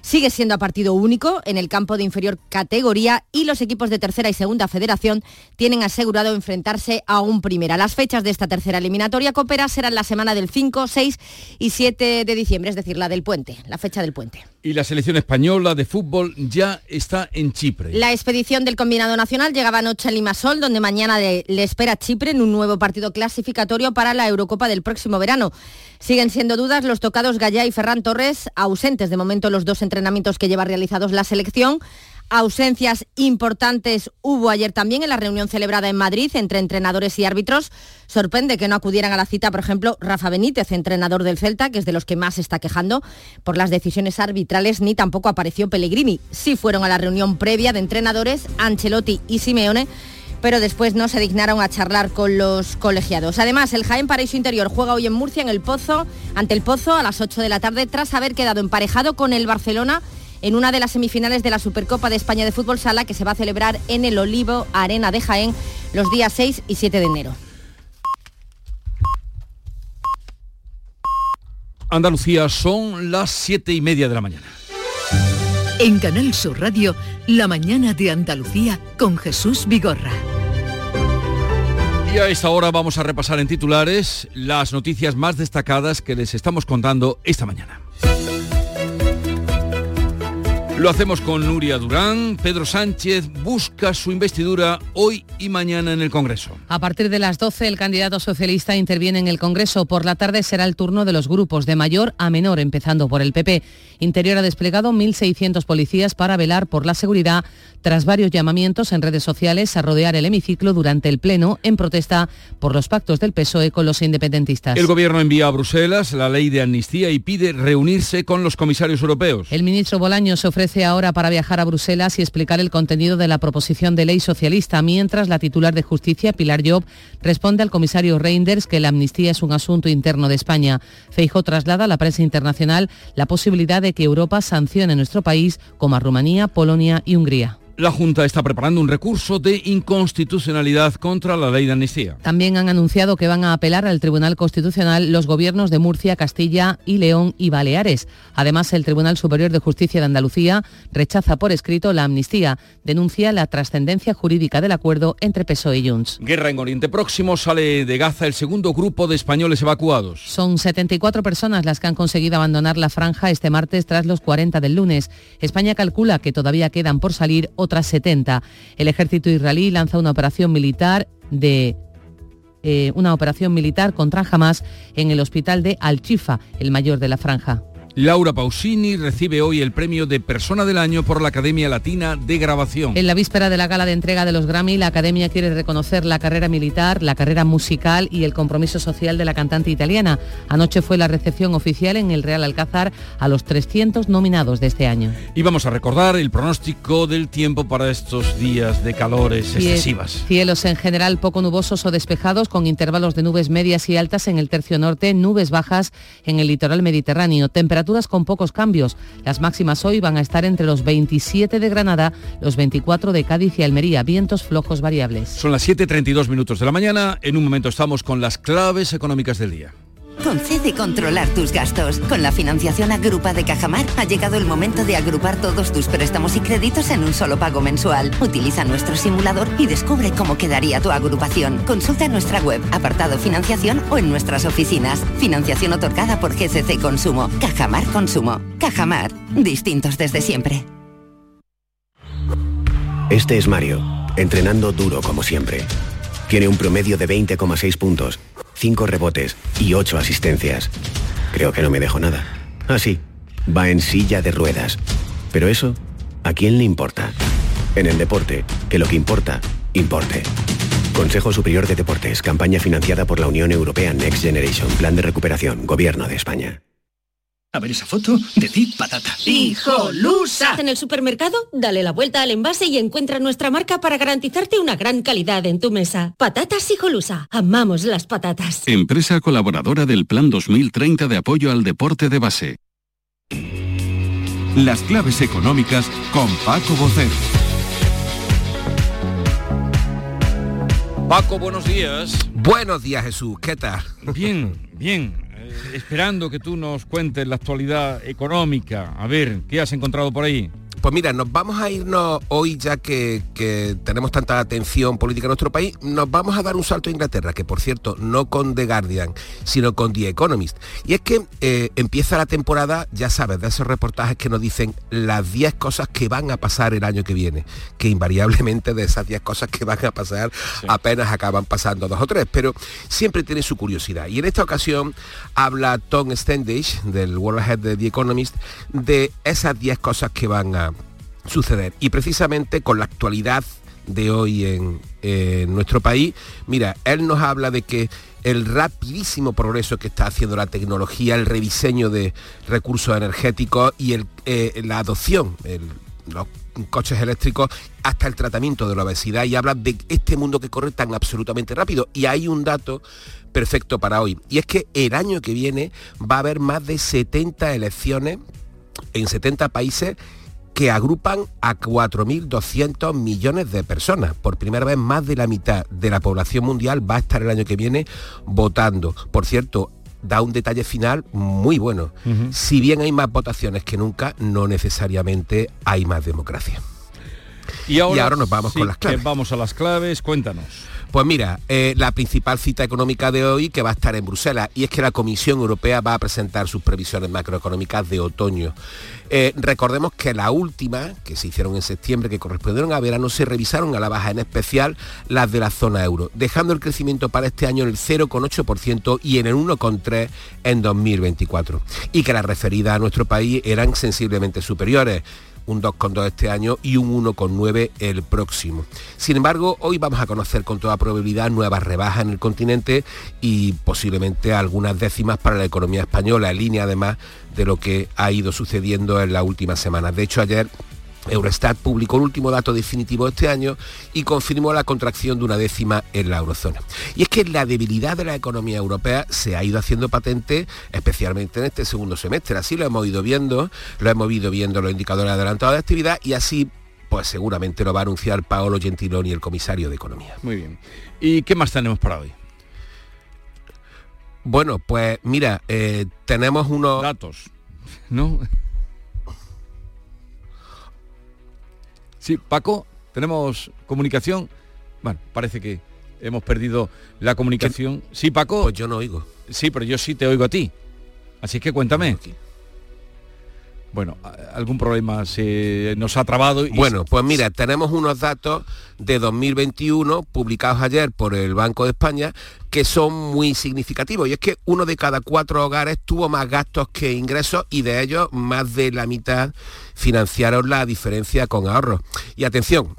Speaker 31: sigue siendo a partido único en el campo de inferior categoría y los equipos de tercera y segunda federación tienen asegurado enfrentarse a un primera. Las fechas de esta tercera eliminatoria coopera serán la semana del 5, 6 y 7 de diciembre, es decir, la del puente, la fecha del puente.
Speaker 1: Y la selección española de fútbol ya está en Chipre.
Speaker 31: La expedición del combinado nacional llegaba anoche a Limasol, donde mañana le espera Chipre en un nuevo partido clasificatorio para la Eurocopa del próximo verano. Siguen siendo dudas los tocados Gallá y Ferran Torres, ausentes de momento los dos entrenamientos que lleva realizados la selección. Ausencias importantes hubo ayer también en la reunión celebrada en Madrid entre entrenadores y árbitros. Sorprende que no acudieran a la cita, por ejemplo, Rafa Benítez, entrenador del Celta, que es de los que más se está quejando por las decisiones arbitrales, ni tampoco apareció Pellegrini. Sí fueron a la reunión previa de entrenadores Ancelotti y Simeone pero después no se dignaron a charlar con los colegiados. Además, el Jaén Paraíso Interior juega hoy en Murcia en el Pozo, ante el Pozo a las 8 de la tarde, tras haber quedado emparejado con el Barcelona en una de las semifinales de la Supercopa de España de Fútbol Sala que se va a celebrar en el Olivo Arena de Jaén los días 6 y 7 de enero.
Speaker 1: Andalucía son las 7 y media de la mañana.
Speaker 2: En Canal Sur Radio, La mañana de Andalucía con Jesús Vigorra.
Speaker 1: Y a esta hora vamos a repasar en titulares las noticias más destacadas que les estamos contando esta mañana. Lo hacemos con Nuria Durán. Pedro Sánchez busca su investidura hoy y mañana en el Congreso.
Speaker 23: A partir de las 12 el candidato socialista interviene en el Congreso. Por la tarde será el turno de los grupos de mayor a menor, empezando por el PP. Interior ha desplegado 1.600 policías para velar por la seguridad tras varios llamamientos en redes sociales a rodear el hemiciclo durante el Pleno en protesta por los pactos del PSOE con los independentistas.
Speaker 1: El Gobierno envía a Bruselas la ley de amnistía y pide reunirse con los comisarios europeos.
Speaker 23: El ministro Bolaño se ofrece ahora para viajar a Bruselas y explicar el contenido de la proposición de ley socialista, mientras la titular de Justicia, Pilar Job, responde al comisario Reinders que la amnistía es un asunto interno de España. Feijo traslada a la prensa internacional la posibilidad de que Europa sancione nuestro país como a Rumanía, Polonia y Hungría.
Speaker 1: La Junta está preparando un recurso de inconstitucionalidad contra la ley de amnistía.
Speaker 23: También han anunciado que van a apelar al Tribunal Constitucional los gobiernos de Murcia, Castilla y León y Baleares. Además, el Tribunal Superior de Justicia de Andalucía rechaza por escrito la amnistía. Denuncia la trascendencia jurídica del acuerdo entre PSOE y Junts.
Speaker 1: Guerra en Oriente Próximo sale de Gaza el segundo grupo de españoles evacuados.
Speaker 23: Son 74 personas las que han conseguido abandonar la franja este martes tras los 40 del lunes. España calcula que todavía quedan por salir otras 70. El ejército israelí lanza una operación militar de eh, una operación militar contra Hamas en el hospital de Al-Chifa, el mayor de la franja.
Speaker 1: Laura Pausini recibe hoy el premio de Persona del Año por la Academia Latina de Grabación.
Speaker 23: En la víspera de la gala de entrega de los Grammy, la Academia quiere reconocer la carrera militar, la carrera musical y el compromiso social de la cantante italiana. Anoche fue la recepción oficial en el Real Alcázar a los 300 nominados de este año.
Speaker 1: Y vamos a recordar el pronóstico del tiempo para estos días de calores excesivas.
Speaker 23: Cielos en general poco nubosos o despejados con intervalos de nubes medias y altas en el tercio norte, nubes bajas en el litoral mediterráneo. Temperatura con pocos cambios. Las máximas hoy van a estar entre los 27 de Granada, los 24 de Cádiz y Almería, vientos flojos variables.
Speaker 1: Son las 7.32 minutos de la mañana, en un momento estamos con las claves económicas del día.
Speaker 32: Concede controlar tus gastos. Con la financiación Agrupa de Cajamar ha llegado el momento de agrupar todos tus préstamos y créditos en un solo pago mensual. Utiliza nuestro simulador y descubre cómo quedaría tu agrupación. Consulta nuestra web, apartado financiación o en nuestras oficinas. Financiación otorgada por GCC Consumo. Cajamar Consumo. Cajamar. Distintos desde siempre.
Speaker 33: Este es Mario, entrenando duro como siempre. Tiene un promedio de 20,6 puntos 5 rebotes y 8 asistencias. Creo que no me dejo nada. Ah, sí, va en silla de ruedas. Pero eso, ¿a quién le importa? En el deporte, que lo que importa, importe. Consejo Superior de Deportes, campaña financiada por la Unión Europea Next Generation, Plan de Recuperación, Gobierno de España.
Speaker 34: A ver esa foto, de ti patata.
Speaker 35: ¡Hijolusa! En el supermercado, dale la vuelta al envase y encuentra nuestra marca para garantizarte una gran calidad en tu mesa. Patatas Hijolusa. Amamos las patatas.
Speaker 36: Empresa colaboradora del Plan 2030 de apoyo al deporte de base. Las claves económicas con Paco Bocero.
Speaker 1: Paco, buenos días.
Speaker 37: Buenos días, Jesús. ¿Qué tal?
Speaker 1: Bien, bien. Esperando que tú nos cuentes la actualidad económica. A ver, ¿qué has encontrado por ahí?
Speaker 37: Pues mira, nos vamos a irnos hoy, ya que, que, tenemos tanta atención política en nuestro país, nos vamos a dar un salto a Inglaterra, que por cierto, no con The Guardian, sino con The Economist. Y es que eh, empieza la temporada, ya sabes, de esos reportajes que nos dicen las 10 cosas que van a pasar el año que viene, que invariablemente de esas 10 cosas que van a pasar sí. apenas acaban pasando dos o tres, pero siempre tiene su curiosidad. Y en esta ocasión habla Tom Standish, del World Head de The Economist, de esas 10 cosas que van a suceder. Y precisamente con la actualidad de hoy en, nuestro país, mira, él nos habla de que el rapidísimo progreso que está haciendo la tecnología, el rediseño de recursos energéticos y el, eh, la adopción, el, los coches eléctricos hasta el tratamiento de la obesidad y habla de este mundo que corre tan absolutamente rápido. Y hay un dato perfecto para hoy. Y es que el año que viene va a haber más de 70 elecciones en 70 países que agrupan a 4.200 millones de personas. Por primera vez más de la mitad de la población mundial va a estar el año que viene votando. Por cierto, da un detalle final muy bueno. Uh -huh. Si bien hay más votaciones que nunca, no necesariamente hay más democracia.
Speaker 1: Y ahora,
Speaker 37: y ahora nos vamos
Speaker 1: sí,
Speaker 37: con las claves.
Speaker 1: Vamos a las claves, cuéntanos.
Speaker 37: Pues mira, eh, la principal cita económica de hoy que va a estar en Bruselas y es que la Comisión Europea va a presentar sus previsiones macroeconómicas de otoño. Eh, recordemos que la última, que se hicieron en septiembre, que correspondieron a verano, se revisaron a la baja, en especial las de la zona euro, dejando el crecimiento para este año en el 0,8% y en el 1,3% en 2024. Y que las referidas a nuestro país eran sensiblemente superiores un 2,2 este año y un 1,9 el próximo. Sin embargo, hoy vamos a conocer con toda probabilidad nuevas rebajas en el continente y posiblemente algunas décimas para la economía española, en línea además de lo que ha ido sucediendo en las últimas semanas. De hecho, ayer Eurostat publicó el último dato definitivo de este año y confirmó la contracción de una décima en la eurozona. Y es que la debilidad de la economía europea se ha ido haciendo patente, especialmente en este segundo semestre. Así lo hemos ido viendo, lo hemos ido viendo los indicadores adelantados de actividad y así pues seguramente lo va a anunciar Paolo Gentiloni, el comisario de Economía.
Speaker 1: Muy bien. ¿Y qué más tenemos para hoy?
Speaker 37: Bueno, pues mira, eh, tenemos unos...
Speaker 1: Datos, ¿no? Sí, Paco, tenemos comunicación. Bueno, parece que hemos perdido la comunicación. Sí, Paco.
Speaker 37: Pues yo no oigo.
Speaker 1: Sí, pero yo sí te oigo a ti. Así que cuéntame. Bueno, algún problema se nos ha trabado.
Speaker 37: Y bueno, pues mira, tenemos unos datos de 2021 publicados ayer por el Banco de España que son muy significativos. Y es que uno de cada cuatro hogares tuvo más gastos que ingresos y de ellos más de la mitad financiaron la diferencia con ahorros. Y atención,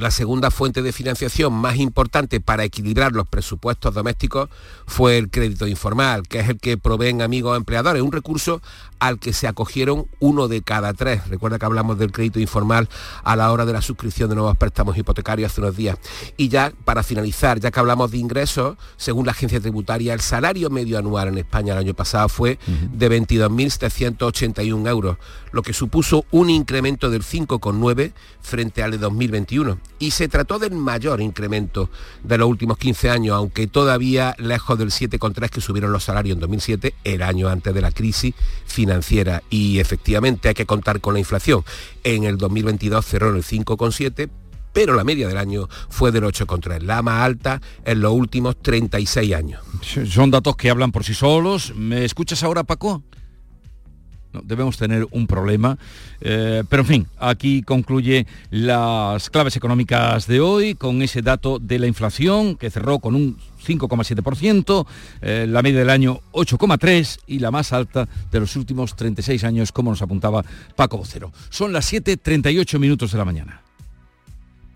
Speaker 37: la segunda fuente de financiación más importante para equilibrar los presupuestos domésticos fue el crédito informal, que es el que proveen amigos empleadores, un recurso al que se acogieron uno de cada tres. Recuerda que hablamos del crédito informal a la hora de la suscripción de nuevos préstamos hipotecarios hace unos días. Y ya para finalizar, ya que hablamos de ingresos, según la agencia tributaria, el salario medio anual en España el año pasado fue de 22.781 euros, lo que supuso un incremento del 5,9 frente al de 2021 y se trató del mayor incremento de los últimos 15 años, aunque todavía lejos del 7,3 que subieron los salarios en 2007, el año antes de la crisis financiera. Y efectivamente hay que contar con la inflación. En el 2022 cerró en el 5,7, pero la media del año fue del 8,3, la más alta en los últimos 36 años.
Speaker 1: Son datos que hablan por sí solos. ¿Me escuchas ahora, Paco? Debemos tener un problema. Eh, pero en fin, aquí concluye las claves económicas de hoy con ese dato de la inflación que cerró con un 5,7%, eh, la media del año 8,3% y la más alta de los últimos 36 años, como nos apuntaba Paco Vocero. Son las 7.38 minutos de la mañana.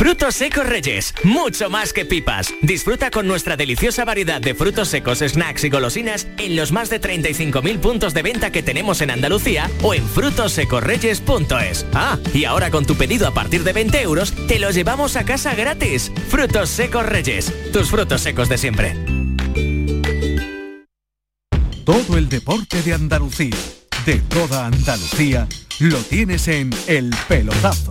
Speaker 38: Frutos secos Reyes, mucho más que pipas. Disfruta con nuestra deliciosa variedad de frutos secos, snacks y golosinas en los más de 35.000 puntos de venta que tenemos en Andalucía o en frutosecorreyes.es. Ah, y ahora con tu pedido a partir de 20 euros, te los llevamos a casa gratis. Frutos secos Reyes, tus frutos secos de siempre.
Speaker 39: Todo el deporte de Andalucía, de toda Andalucía, lo tienes en El Pelotazo.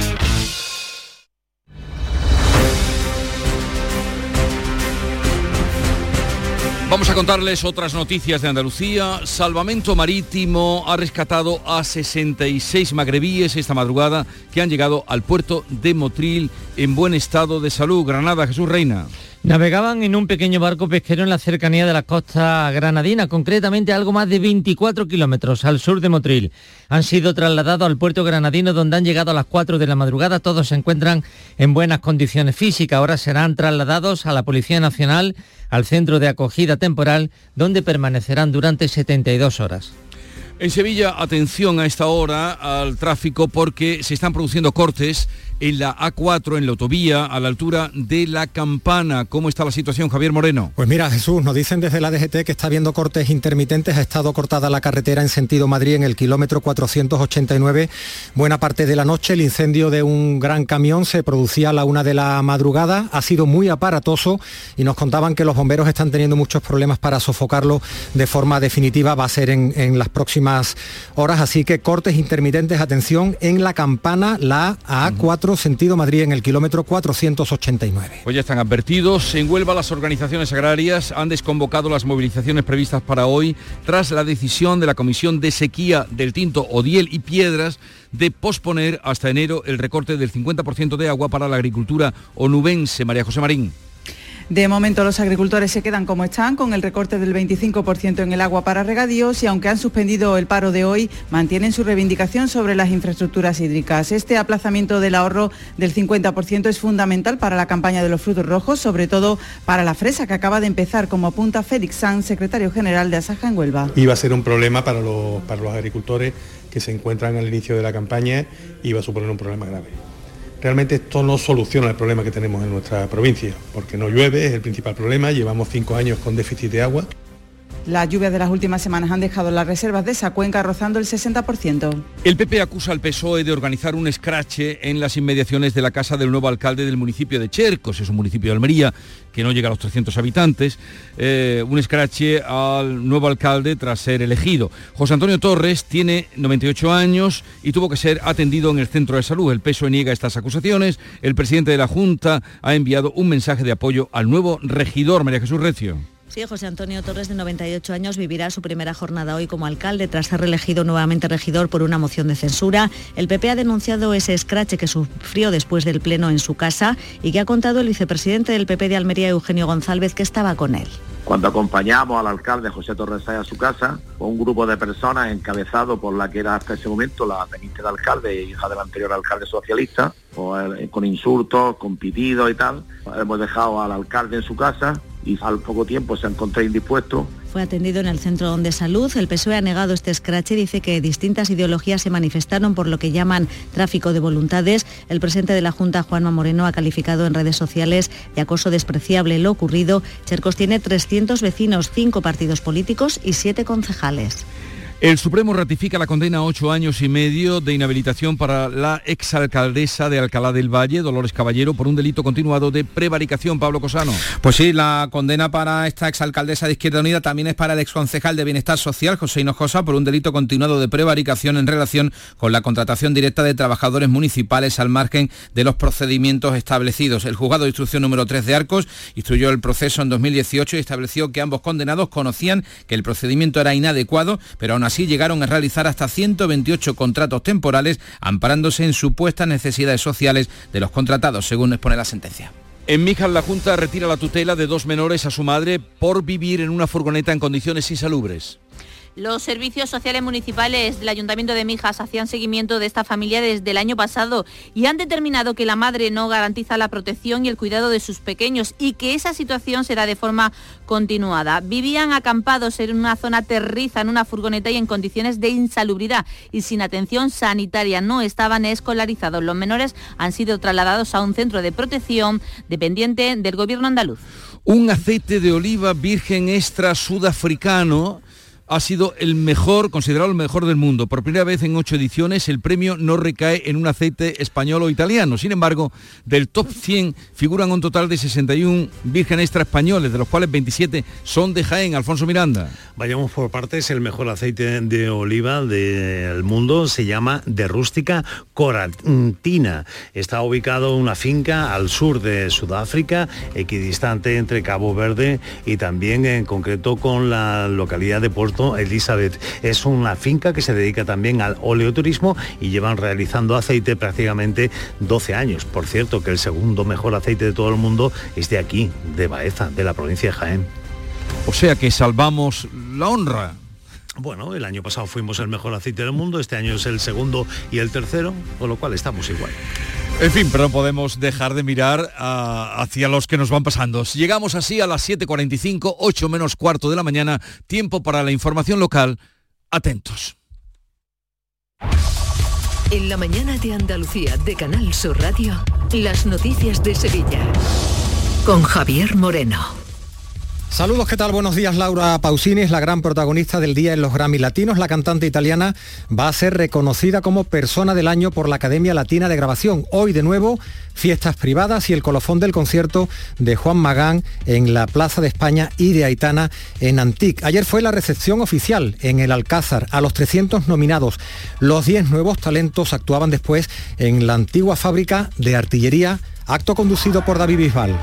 Speaker 1: A contarles otras noticias de Andalucía. Salvamento Marítimo ha rescatado a 66 magrebíes esta madrugada que han llegado al puerto de Motril en buen estado de salud. Granada, Jesús Reina.
Speaker 40: Navegaban en un pequeño barco pesquero en la cercanía de la costa granadina, concretamente algo más de 24 kilómetros al sur de Motril. Han sido trasladados al puerto granadino donde han llegado a las 4 de la madrugada. Todos se encuentran en buenas condiciones físicas. Ahora serán trasladados a la Policía Nacional, al centro de acogida temporal, donde permanecerán durante 72 horas.
Speaker 1: En Sevilla, atención a esta hora al tráfico porque se están produciendo cortes en la A4, en la autovía, a la altura de la campana. ¿Cómo está la situación, Javier Moreno?
Speaker 13: Pues mira, Jesús, nos dicen desde la DGT que está habiendo cortes intermitentes. Ha estado cortada la carretera en sentido Madrid en el kilómetro 489 buena parte de la noche. El incendio de un gran camión se producía a la una de la madrugada. Ha sido muy aparatoso y nos contaban que los bomberos están teniendo muchos problemas para sofocarlo de forma definitiva. Va a ser en, en las próximas horas. Así que cortes intermitentes, atención, en la campana, la A4 sentido Madrid en el kilómetro 489.
Speaker 1: Pues ya están advertidos. En Huelva las organizaciones agrarias han desconvocado las movilizaciones previstas para hoy tras la decisión de la Comisión de Sequía del Tinto, Odiel y Piedras de posponer hasta enero el recorte del 50% de agua para la agricultura onubense. María José Marín.
Speaker 15: De momento los agricultores se quedan como están, con el recorte del 25% en el agua para regadíos y aunque han suspendido el paro de hoy, mantienen su reivindicación sobre las infraestructuras hídricas. Este aplazamiento del ahorro del 50% es fundamental para la campaña de los frutos rojos, sobre todo para la fresa que acaba de empezar, como apunta Félix Sanz, secretario general de Asaja en Huelva.
Speaker 41: Iba a ser un problema para los, para los agricultores que se encuentran al inicio de la campaña y iba a suponer un problema grave. Realmente esto no soluciona el problema que tenemos en nuestra provincia, porque no llueve, es el principal problema, llevamos cinco años con déficit de agua.
Speaker 15: Las lluvias de las últimas semanas han dejado las reservas de esa cuenca rozando el 60%.
Speaker 1: El PP acusa al PSOE de organizar un escrache en las inmediaciones de la casa del nuevo alcalde del municipio de Chercos, es un municipio de Almería que no llega a los 300 habitantes, eh, un escrache al nuevo alcalde tras ser elegido. José Antonio Torres tiene 98 años y tuvo que ser atendido en el centro de salud. El PSOE niega estas acusaciones. El presidente de la Junta ha enviado un mensaje de apoyo al nuevo regidor, María Jesús Recio.
Speaker 17: Sí, José Antonio Torres, de 98 años, vivirá su primera jornada hoy como alcalde tras ser reelegido nuevamente regidor por una moción de censura. El PP ha denunciado ese escrache que sufrió después del pleno en su casa y que ha contado el vicepresidente del PP de Almería, Eugenio González, que estaba con él.
Speaker 42: Cuando acompañamos al alcalde José Torres Sáez a su casa, un grupo de personas encabezado por la que era hasta ese momento la teniente de alcalde, hija del anterior alcalde socialista, pues, eh, con insultos, con pitidos y tal, hemos dejado al alcalde en su casa y al poco tiempo se encontró indispuesto
Speaker 17: Fue atendido en el Centro de Salud. El PSOE ha negado este escrache dice que distintas ideologías se manifestaron por lo que llaman tráfico de voluntades. El presidente de la Junta, Juanma Moreno, ha calificado en redes sociales de acoso despreciable lo ocurrido. Chercos tiene 300 vecinos, 5 partidos políticos y 7 concejales.
Speaker 1: El Supremo ratifica la condena a ocho años y medio de inhabilitación para la exalcaldesa de Alcalá del Valle, Dolores Caballero, por un delito continuado de prevaricación. Pablo Cosano.
Speaker 43: Pues sí, la condena para esta exalcaldesa de Izquierda Unida también es para el exconcejal de Bienestar Social, José Hinojosa, por un delito continuado de prevaricación en relación con la contratación directa de trabajadores municipales al margen de los procedimientos establecidos. El juzgado de instrucción número 3 de Arcos instruyó el proceso en 2018 y estableció que ambos condenados conocían que el procedimiento era inadecuado, pero aún así llegaron a realizar hasta 128 contratos temporales amparándose en supuestas necesidades sociales de los contratados, según expone la sentencia.
Speaker 1: En Mijas la Junta retira la tutela de dos menores a su madre por vivir en una furgoneta en condiciones insalubres.
Speaker 44: Los servicios sociales municipales del Ayuntamiento de Mijas hacían seguimiento de esta familia desde el año pasado y han determinado que la madre no garantiza la protección y el cuidado de sus pequeños y que esa situación será de forma continuada. Vivían acampados en una zona terriza, en una furgoneta y en condiciones de insalubridad y sin atención sanitaria. No estaban escolarizados. Los menores han sido trasladados a un centro de protección dependiente del gobierno andaluz.
Speaker 1: Un aceite de oliva virgen extra sudafricano ha sido el mejor, considerado el mejor del mundo. Por primera vez en ocho ediciones el premio no recae en un aceite español o italiano. Sin embargo, del top 100 figuran un total de 61 virgen extra españoles, de los cuales 27 son de Jaén. Alfonso Miranda.
Speaker 45: Vayamos por partes. El mejor aceite de oliva del mundo se llama de rústica coratina. Está ubicado en una finca al sur de Sudáfrica, equidistante entre Cabo Verde y también en concreto con la localidad de Puerto Elizabeth. Es una finca que se dedica también al oleoturismo y llevan realizando aceite prácticamente 12 años. Por cierto, que el segundo mejor aceite de todo el mundo es de aquí, de Baeza, de la provincia de Jaén.
Speaker 1: O sea que salvamos la honra.
Speaker 45: Bueno, el año pasado fuimos el mejor aceite del mundo, este año es el segundo y el tercero, con lo cual estamos igual.
Speaker 1: En fin, pero no podemos dejar de mirar ah, hacia los que nos van pasando. Llegamos así a las 7.45, 8 menos cuarto de la mañana, tiempo para la información local. Atentos.
Speaker 2: En la mañana de Andalucía de Canal Sur Radio, las noticias de Sevilla. Con Javier Moreno.
Speaker 13: Saludos, ¿qué tal? Buenos días. Laura Pausini es la gran protagonista del día en los Grammy Latinos. La cantante italiana va a ser reconocida como persona del año por la Academia Latina de Grabación. Hoy de nuevo, fiestas privadas y el colofón del concierto de Juan Magán en la Plaza de España y de Aitana en Antic. Ayer fue la recepción oficial en el Alcázar a los 300 nominados. Los 10 nuevos talentos actuaban después en la antigua fábrica de artillería, acto conducido por David Bisbal.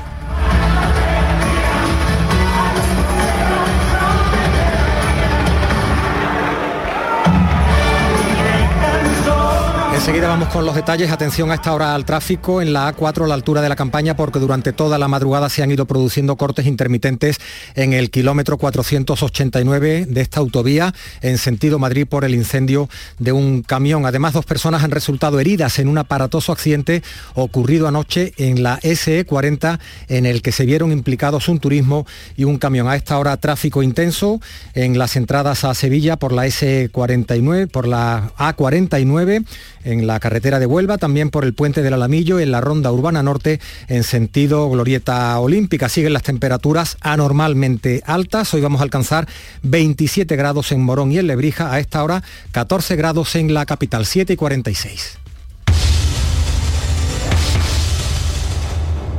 Speaker 13: Enseguida vamos con los detalles. Atención a esta hora al tráfico en la A4 a la altura de la campaña porque durante toda la madrugada se han ido produciendo cortes intermitentes en el kilómetro 489 de esta autovía en sentido Madrid por el incendio de un camión. Además, dos personas han resultado heridas en un aparatoso accidente ocurrido anoche en la SE40 en el que se vieron implicados un turismo y un camión. A esta hora tráfico intenso en las entradas a Sevilla por la SE49, por la A49 en la carretera de Huelva, también por el puente del Alamillo, en la ronda urbana norte, en sentido Glorieta Olímpica. Siguen las temperaturas anormalmente altas. Hoy vamos a alcanzar 27 grados en Morón y en Lebrija, a esta hora 14 grados en la capital, 7 y 46.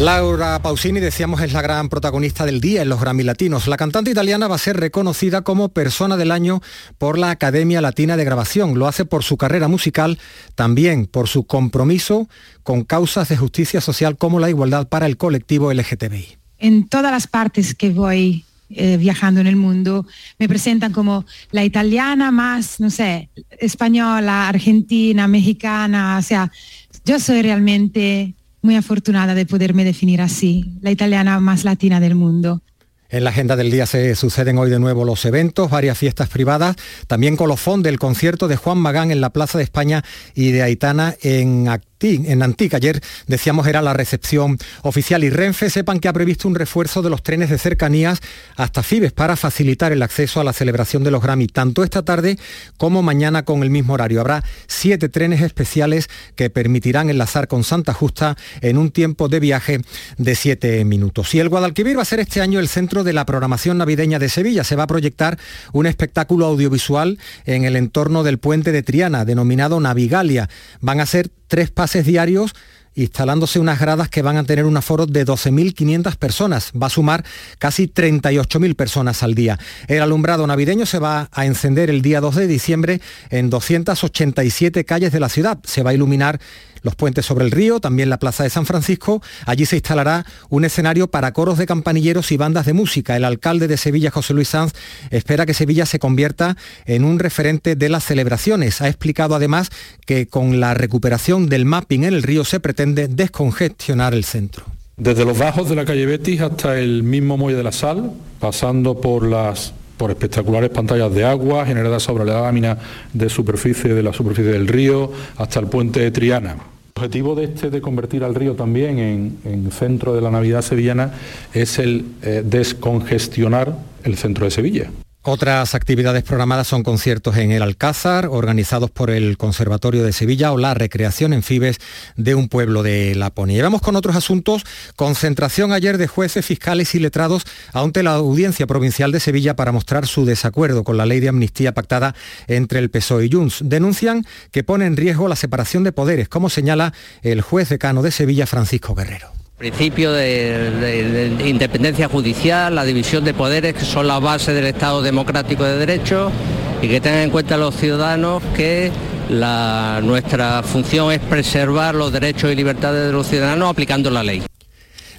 Speaker 13: Laura Pausini, decíamos, es la gran protagonista del día en los Grammy Latinos. La cantante italiana va a ser reconocida como persona del año por la Academia Latina de Grabación. Lo hace por su carrera musical, también por su compromiso con causas de justicia social como la igualdad para el colectivo LGTBI.
Speaker 46: En todas las partes que voy eh, viajando en el mundo, me presentan como la italiana más, no sé, española, argentina, mexicana, o sea, yo soy realmente muy afortunada de poderme definir así, la italiana más latina del mundo.
Speaker 13: En la agenda del día se suceden hoy de nuevo los eventos, varias fiestas privadas, también colofón del concierto de Juan Magán en la Plaza de España y de Aitana en en Antic. Ayer decíamos era la recepción oficial y Renfe sepan que ha previsto un refuerzo de los trenes de cercanías hasta Fibes para facilitar el acceso a la celebración de los Grammy tanto esta tarde como mañana con el mismo horario. Habrá siete trenes especiales que permitirán enlazar con Santa Justa en un tiempo de viaje de siete minutos. Y el Guadalquivir va a ser este año el centro de la programación navideña de Sevilla. Se va a proyectar un espectáculo audiovisual en el entorno del puente de Triana, denominado Navigalia. Van a ser tres pases diarios instalándose unas gradas que van a tener un aforo de 12.500 personas. Va a sumar casi 38.000 personas al día. El alumbrado navideño se va a encender el día 2 de diciembre en 287 calles de la ciudad. Se va a iluminar los puentes sobre el río, también la Plaza de San Francisco. Allí se instalará un escenario para coros de campanilleros y bandas de música. El alcalde de Sevilla, José Luis Sanz, espera que Sevilla se convierta en un referente de las celebraciones. Ha explicado además que con la recuperación del mapping en el río se pretende descongestionar el centro.
Speaker 47: Desde los bajos de la calle Betis hasta el mismo muelle de la Sal, pasando por las por espectaculares pantallas de agua generadas sobre la lámina de superficie de la superficie del río hasta el puente de Triana. El objetivo de este de convertir al río también en, centro de la Navidad sevillana es el eh, descongestionar el centro de Sevilla.
Speaker 13: Otras actividades programadas son conciertos en el Alcázar, organizados por el Conservatorio de Sevilla, o la recreación en Fibes de un pueblo de Laponia. Y vamos con otros asuntos. Concentración ayer de jueces, fiscales y letrados ante la Audiencia Provincial de Sevilla para mostrar su desacuerdo con la ley de amnistía pactada entre el PSOE y Junts. Denuncian que pone en riesgo la separación de poderes, como señala el juez decano de Sevilla, Francisco Guerrero
Speaker 48: principio de, independencia judicial, la división de poderes, que son la base del Estado democrático de derecho, y que tengan en cuenta los ciudadanos que nuestra función es preservar los derechos y libertades de los ciudadanos aplicando la ley.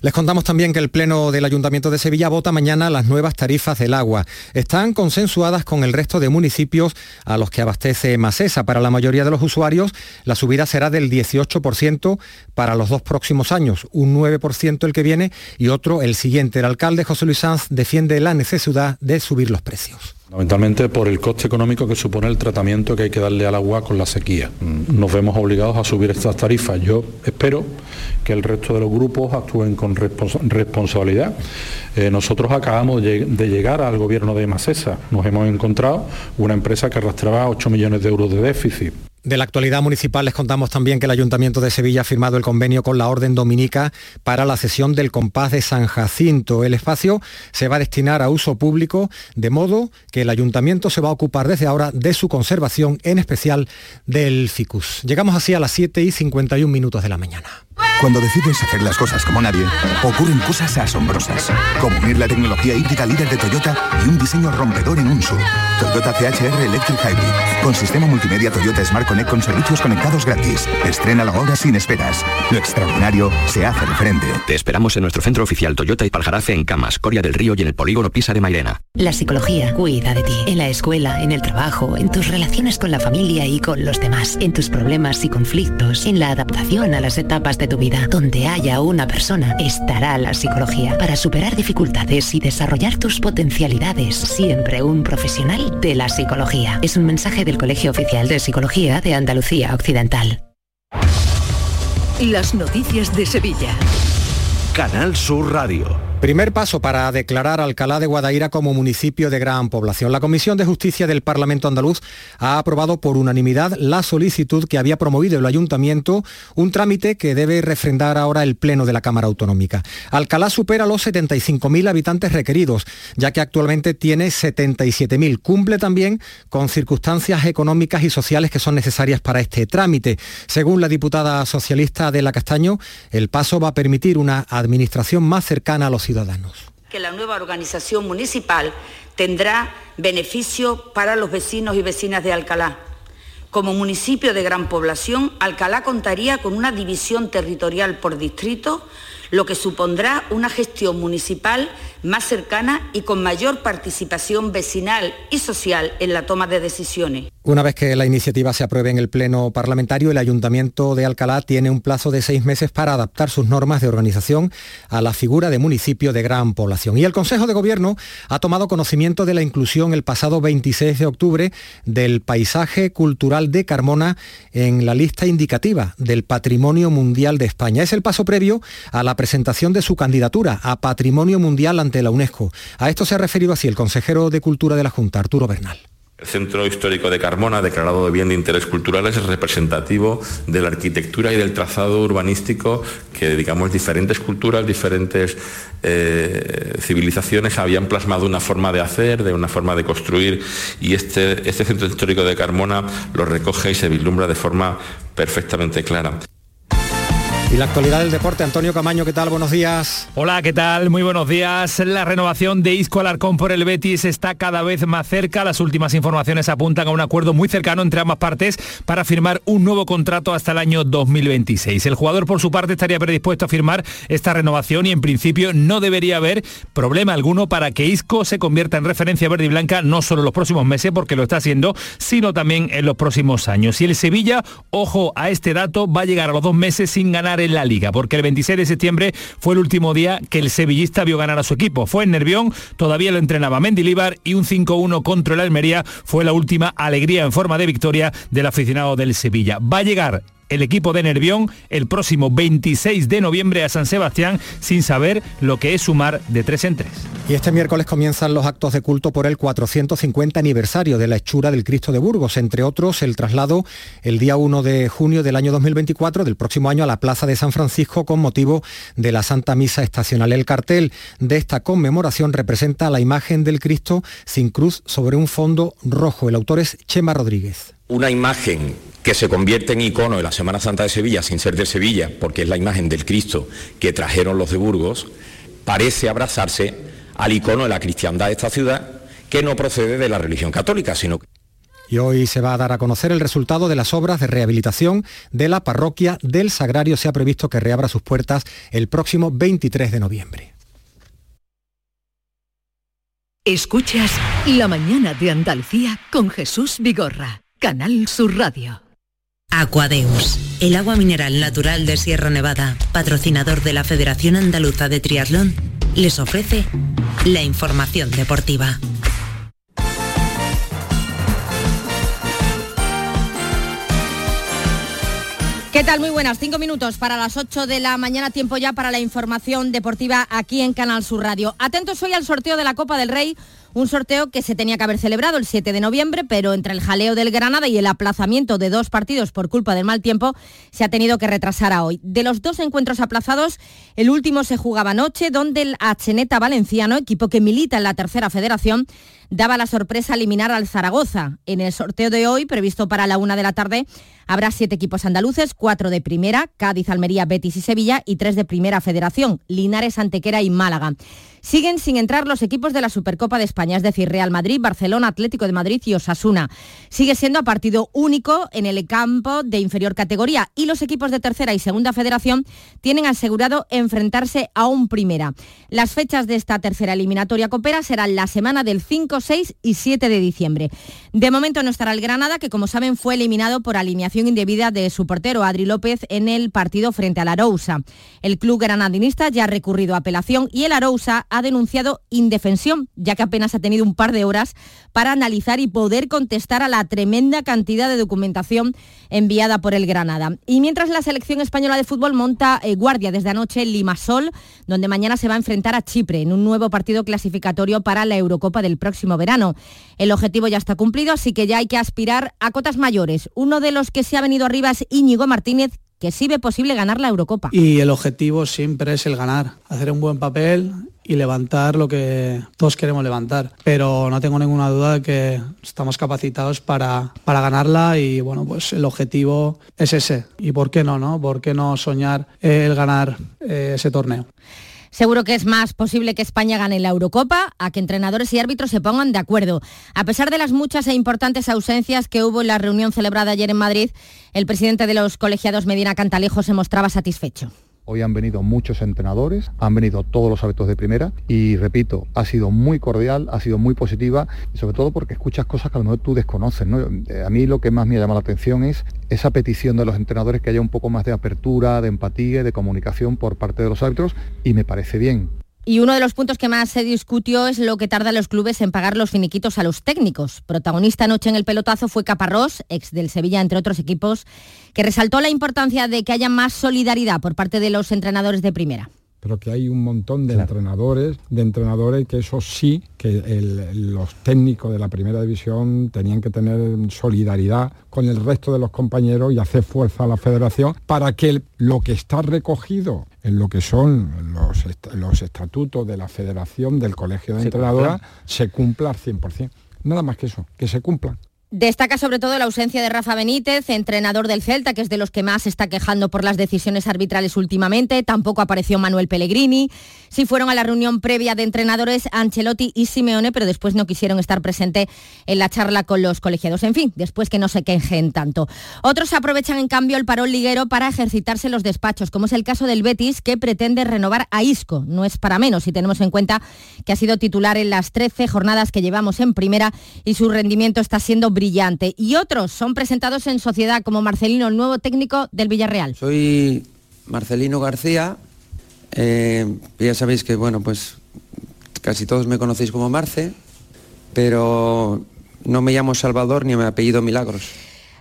Speaker 13: Les contamos también que el Pleno del Ayuntamiento de Sevilla vota mañana las nuevas tarifas del agua. Están consensuadas con el resto de municipios a los que abastece Masesa. Para la mayoría de los usuarios, la subida será del 18% para los dos próximos años, un 9% el que viene y otro el siguiente. El alcalde José Luis Sanz defiende la necesidad de subir los precios.
Speaker 47: Fundamentalmente por el coste económico que supone el tratamiento que hay que darle al agua con la sequía. Nos vemos obligados a subir estas tarifas. Yo espero que el resto de los grupos actúen con responsabilidad. Eh, nosotros acabamos de llegar al gobierno de Macesa. Nos hemos encontrado una empresa que arrastraba 8 millones de euros de déficit.
Speaker 13: De la actualidad municipal les contamos también que el Ayuntamiento de Sevilla ha firmado el convenio con la Orden Dominica para la cesión del compás de San Jacinto. El espacio se va a destinar a uso público, de modo que el Ayuntamiento se va a ocupar desde ahora de su conservación, en especial del ficus. Llegamos así a las 7 y 51 minutos de la mañana.
Speaker 49: Cuando decides hacer las cosas como nadie, ocurren cosas asombrosas, como unir la tecnología híbrida líder de Toyota y un diseño rompedor en un SUV. Toyota CHR Electric Hybrid, con sistema multimedia Toyota Smart Connect con servicios conectados gratis. Estrena la hora sin esperas. Lo extraordinario se hace de frente.
Speaker 50: Te esperamos en nuestro centro oficial Toyota y Paljarafe en Camas, Coria del Río y en el polígono Pisa de Mairena.
Speaker 51: La psicología cuida de ti, en la escuela, en el trabajo, en tus relaciones con la familia y con los demás, en tus problemas y conflictos, en la adaptación a las etapas de tu vida donde haya una persona, estará la psicología para superar dificultades y desarrollar tus potencialidades. Siempre un profesional de la psicología. Es un mensaje del Colegio Oficial de Psicología de Andalucía Occidental.
Speaker 2: Las noticias de Sevilla.
Speaker 33: Canal Sur Radio.
Speaker 13: Primer paso para declarar Alcalá de Guadaira como municipio de gran población. La Comisión de Justicia del Parlamento andaluz ha aprobado por unanimidad la solicitud que había promovido el Ayuntamiento, un trámite que debe refrendar ahora el Pleno de la Cámara Autonómica. Alcalá supera los 75.000 habitantes requeridos, ya que actualmente tiene 77.000. Cumple también con circunstancias económicas y sociales que son necesarias para este trámite. Según la diputada socialista Adela Castaño, el paso va a permitir una administración más cercana a los
Speaker 52: Que la nueva organización municipal tendrá beneficio para los vecinos y vecinas de Alcalá. Como municipio de gran población, Alcalá contaría con una división territorial por distrito, lo que supondrá una gestión municipal más cercana y con mayor participación vecinal y social en la toma de decisiones.
Speaker 13: Una vez que la iniciativa se apruebe en el Pleno Parlamentario, el Ayuntamiento de Alcalá tiene un plazo de seis meses para adaptar sus normas de organización a la figura de municipio de gran población. Y el Consejo de Gobierno ha tomado conocimiento de la inclusión el pasado 26 de octubre del paisaje cultural de Carmona en la lista indicativa del Patrimonio Mundial de España. Es el paso previo a la presentación de su candidatura a Patrimonio Mundial ante la UNESCO. A esto se ha referido así el consejero de Cultura de la Junta, Arturo Bernal.
Speaker 53: El Centro Histórico de Carmona, declarado de bien de interés cultural, es representativo de la arquitectura y del trazado urbanístico que, digamos, diferentes culturas, diferentes eh, civilizaciones habían plasmado una forma de hacer, de una forma de construir, y este, este Centro Histórico de Carmona lo recoge y se vislumbra de forma perfectamente clara.
Speaker 13: Y la actualidad del deporte, Antonio Camaño, ¿qué tal? Buenos días.
Speaker 54: Hola, ¿qué tal? Muy buenos días. La renovación de Isco Alarcón por el Betis está cada vez más cerca. Las últimas informaciones apuntan a un acuerdo muy cercano entre ambas partes para firmar un nuevo contrato hasta el año 2026. El jugador, por su parte, estaría predispuesto a firmar esta renovación y en principio no debería haber problema alguno para que Isco se convierta en referencia verde y blanca no solo en los próximos meses, porque lo está haciendo, sino también en los próximos años. Y el Sevilla, ojo a este dato, va a llegar a los dos meses sin ganar en la liga, porque el 26 de septiembre fue el último día que el sevillista vio ganar a su equipo. Fue en Nervión, todavía lo entrenaba Mendilibar y un 5-1 contra el Almería fue la última alegría en forma de victoria del aficionado del Sevilla. Va a llegar el equipo de Nervión el próximo 26 de noviembre a San Sebastián sin saber lo que es sumar de tres en tres.
Speaker 13: Y este miércoles comienzan los actos de culto por el 450 aniversario de la hechura del Cristo de Burgos, entre otros el traslado el día 1 de junio del año 2024 del próximo año a la Plaza de San Francisco con motivo de la Santa Misa Estacional. El cartel de esta conmemoración representa la imagen del Cristo sin cruz sobre un fondo rojo. El autor es Chema Rodríguez
Speaker 55: una imagen que se convierte en icono de la Semana Santa de Sevilla sin ser de Sevilla, porque es la imagen del Cristo que trajeron los de Burgos, parece abrazarse al icono de la cristiandad de esta ciudad, que no procede de la religión católica, sino que
Speaker 13: y hoy se va a dar a conocer el resultado de las obras de rehabilitación de la parroquia del Sagrario. Se ha previsto que reabra sus puertas el próximo 23 de noviembre.
Speaker 2: Escuchas La mañana de Andalucía con Jesús Vigorra. Canal Sur Radio.
Speaker 51: Aquadeus, el agua mineral natural de Sierra Nevada, patrocinador de la Federación Andaluza de Triatlón, les ofrece la información deportiva.
Speaker 31: ¿Qué tal? Muy buenas. Cinco minutos para las ocho de la mañana, tiempo ya para la información deportiva aquí en Canal Sur Radio. Atentos hoy al sorteo de la Copa del Rey un sorteo que se tenía que haber celebrado el 7 de noviembre, pero entre el jaleo del Granada y el aplazamiento de dos partidos por culpa del mal tiempo, se ha tenido que retrasar a hoy. De los dos encuentros aplazados, el último se jugaba anoche, donde el Acheneta Valenciano, equipo que milita en la tercera federación, daba la sorpresa eliminar al Zaragoza. En el sorteo de hoy, previsto para la una de la tarde, habrá siete equipos andaluces, cuatro de primera, Cádiz, Almería, Betis y Sevilla, y tres de primera federación, Linares, Antequera y Málaga. Siguen sin entrar los equipos de la Supercopa de España, es decir, Real Madrid, Barcelona, Atlético de Madrid y Osasuna. Sigue siendo a partido único en el campo de inferior categoría y los equipos de tercera y segunda federación tienen asegurado enfrentarse a un primera. Las fechas de esta tercera eliminatoria copera serán la semana del 5, 6 y 7 de diciembre. De momento no estará el Granada, que como saben fue eliminado por alineación indebida de su portero Adri López en el partido frente al Arousa. El club granadinista ya ha recurrido a apelación y el Arousa ha denunciado indefensión, ya que apenas ha tenido un par de horas para analizar y poder contestar a la tremenda cantidad de documentación enviada por el Granada. Y mientras la selección española de fútbol monta eh, guardia desde anoche en Limasol, donde mañana se va a enfrentar a Chipre en un nuevo partido clasificatorio para la Eurocopa del próximo verano. El objetivo ya está cumplido, así que ya hay que aspirar a cotas mayores. Uno de los que se ha venido arriba es Íñigo Martínez, que sí ve posible ganar la Eurocopa.
Speaker 56: Y el objetivo siempre es el ganar, hacer un buen papel y levantar lo que todos queremos levantar. Pero no tengo ninguna duda de que estamos capacitados para, para ganarla y bueno, pues el objetivo es ese. ¿Y por qué no, no? ¿Por qué no soñar el ganar eh, ese torneo?
Speaker 31: Seguro que es más posible que España gane la Eurocopa a que entrenadores y árbitros se pongan de acuerdo. A pesar de las muchas e importantes ausencias que hubo en la reunión celebrada ayer en Madrid, el presidente de los colegiados Medina Cantalejo se mostraba satisfecho
Speaker 57: Hoy han venido muchos entrenadores, han venido todos los hábitos de primera y repito, ha sido muy cordial, ha sido muy positiva y sobre todo porque escuchas cosas que a lo mejor tú desconoces. Eh, a mí lo que más me llama la atención es esa petición de los entrenadores que haya un poco más de apertura, de empatía y de comunicación por parte de los árbitros y me parece bien.
Speaker 31: Y uno de los puntos que más se discutió es lo que tardan los clubes en pagar los finiquitos a los técnicos. Protagonista anoche en el pelotazo fue Caparrós, ex del Sevilla, entre otros equipos, que resaltó la importancia de que haya más solidaridad por parte de los entrenadores de primera
Speaker 58: pero que hay un montón de entrenadores, de entrenadores que eso sí, que los técnicos de la primera división tenían que tener solidaridad con el resto de los compañeros y hacer fuerza a la federación para que lo que está recogido en lo que son los, los estatutos de la federación del colegio de entrenadoras se cumpla al 100%. Nada más que eso, que se cumplan.
Speaker 31: Destaca sobre todo la ausencia de Rafa Benítez, entrenador del Celta, que es de los que más está quejando por las decisiones arbitrales últimamente. Tampoco apareció Manuel Pellegrini. Sí fueron a la reunión previa de entrenadores Ancelotti y Simeone, pero después no quisieron estar presente en la charla con los colegiados. En fin, después que no se quejen tanto. Otros aprovechan en cambio el parón liguero para ejercitarse los despachos, como es el caso del Betis, que pretende renovar a Isco. No es para menos si tenemos en cuenta que ha sido titular en las 13 jornadas que llevamos en primera y su rendimiento está siendo brillante. Y otros son presentados en sociedad como Marcelino, el nuevo técnico del Villarreal.
Speaker 59: Soy Marcelino García. Eh, ya sabéis que, bueno, pues casi todos me conocéis como Marce, pero no me llamo Salvador ni me apellido Milagros.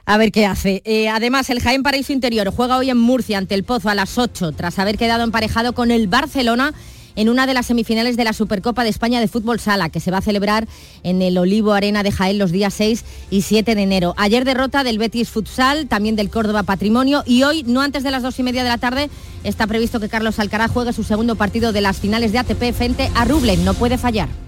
Speaker 31: A ver qué hace. Eh, además, el Jaén Paraíso Interior juega hoy en Murcia ante el Pozo a las 8, tras haber quedado emparejado con el Barcelona en una de las semifinales de la Supercopa de España de Fútbol Sala, que se va a celebrar en el Olivo Arena de Jaén los días 6 y 7 de enero. Ayer derrota del Betis Futsal, también del Córdoba Patrimonio, y hoy, no antes de las dos y media de la tarde, está previsto que Carlos Alcaraz juegue su segundo partido de las finales de ATP frente a Rublen. No puede fallar.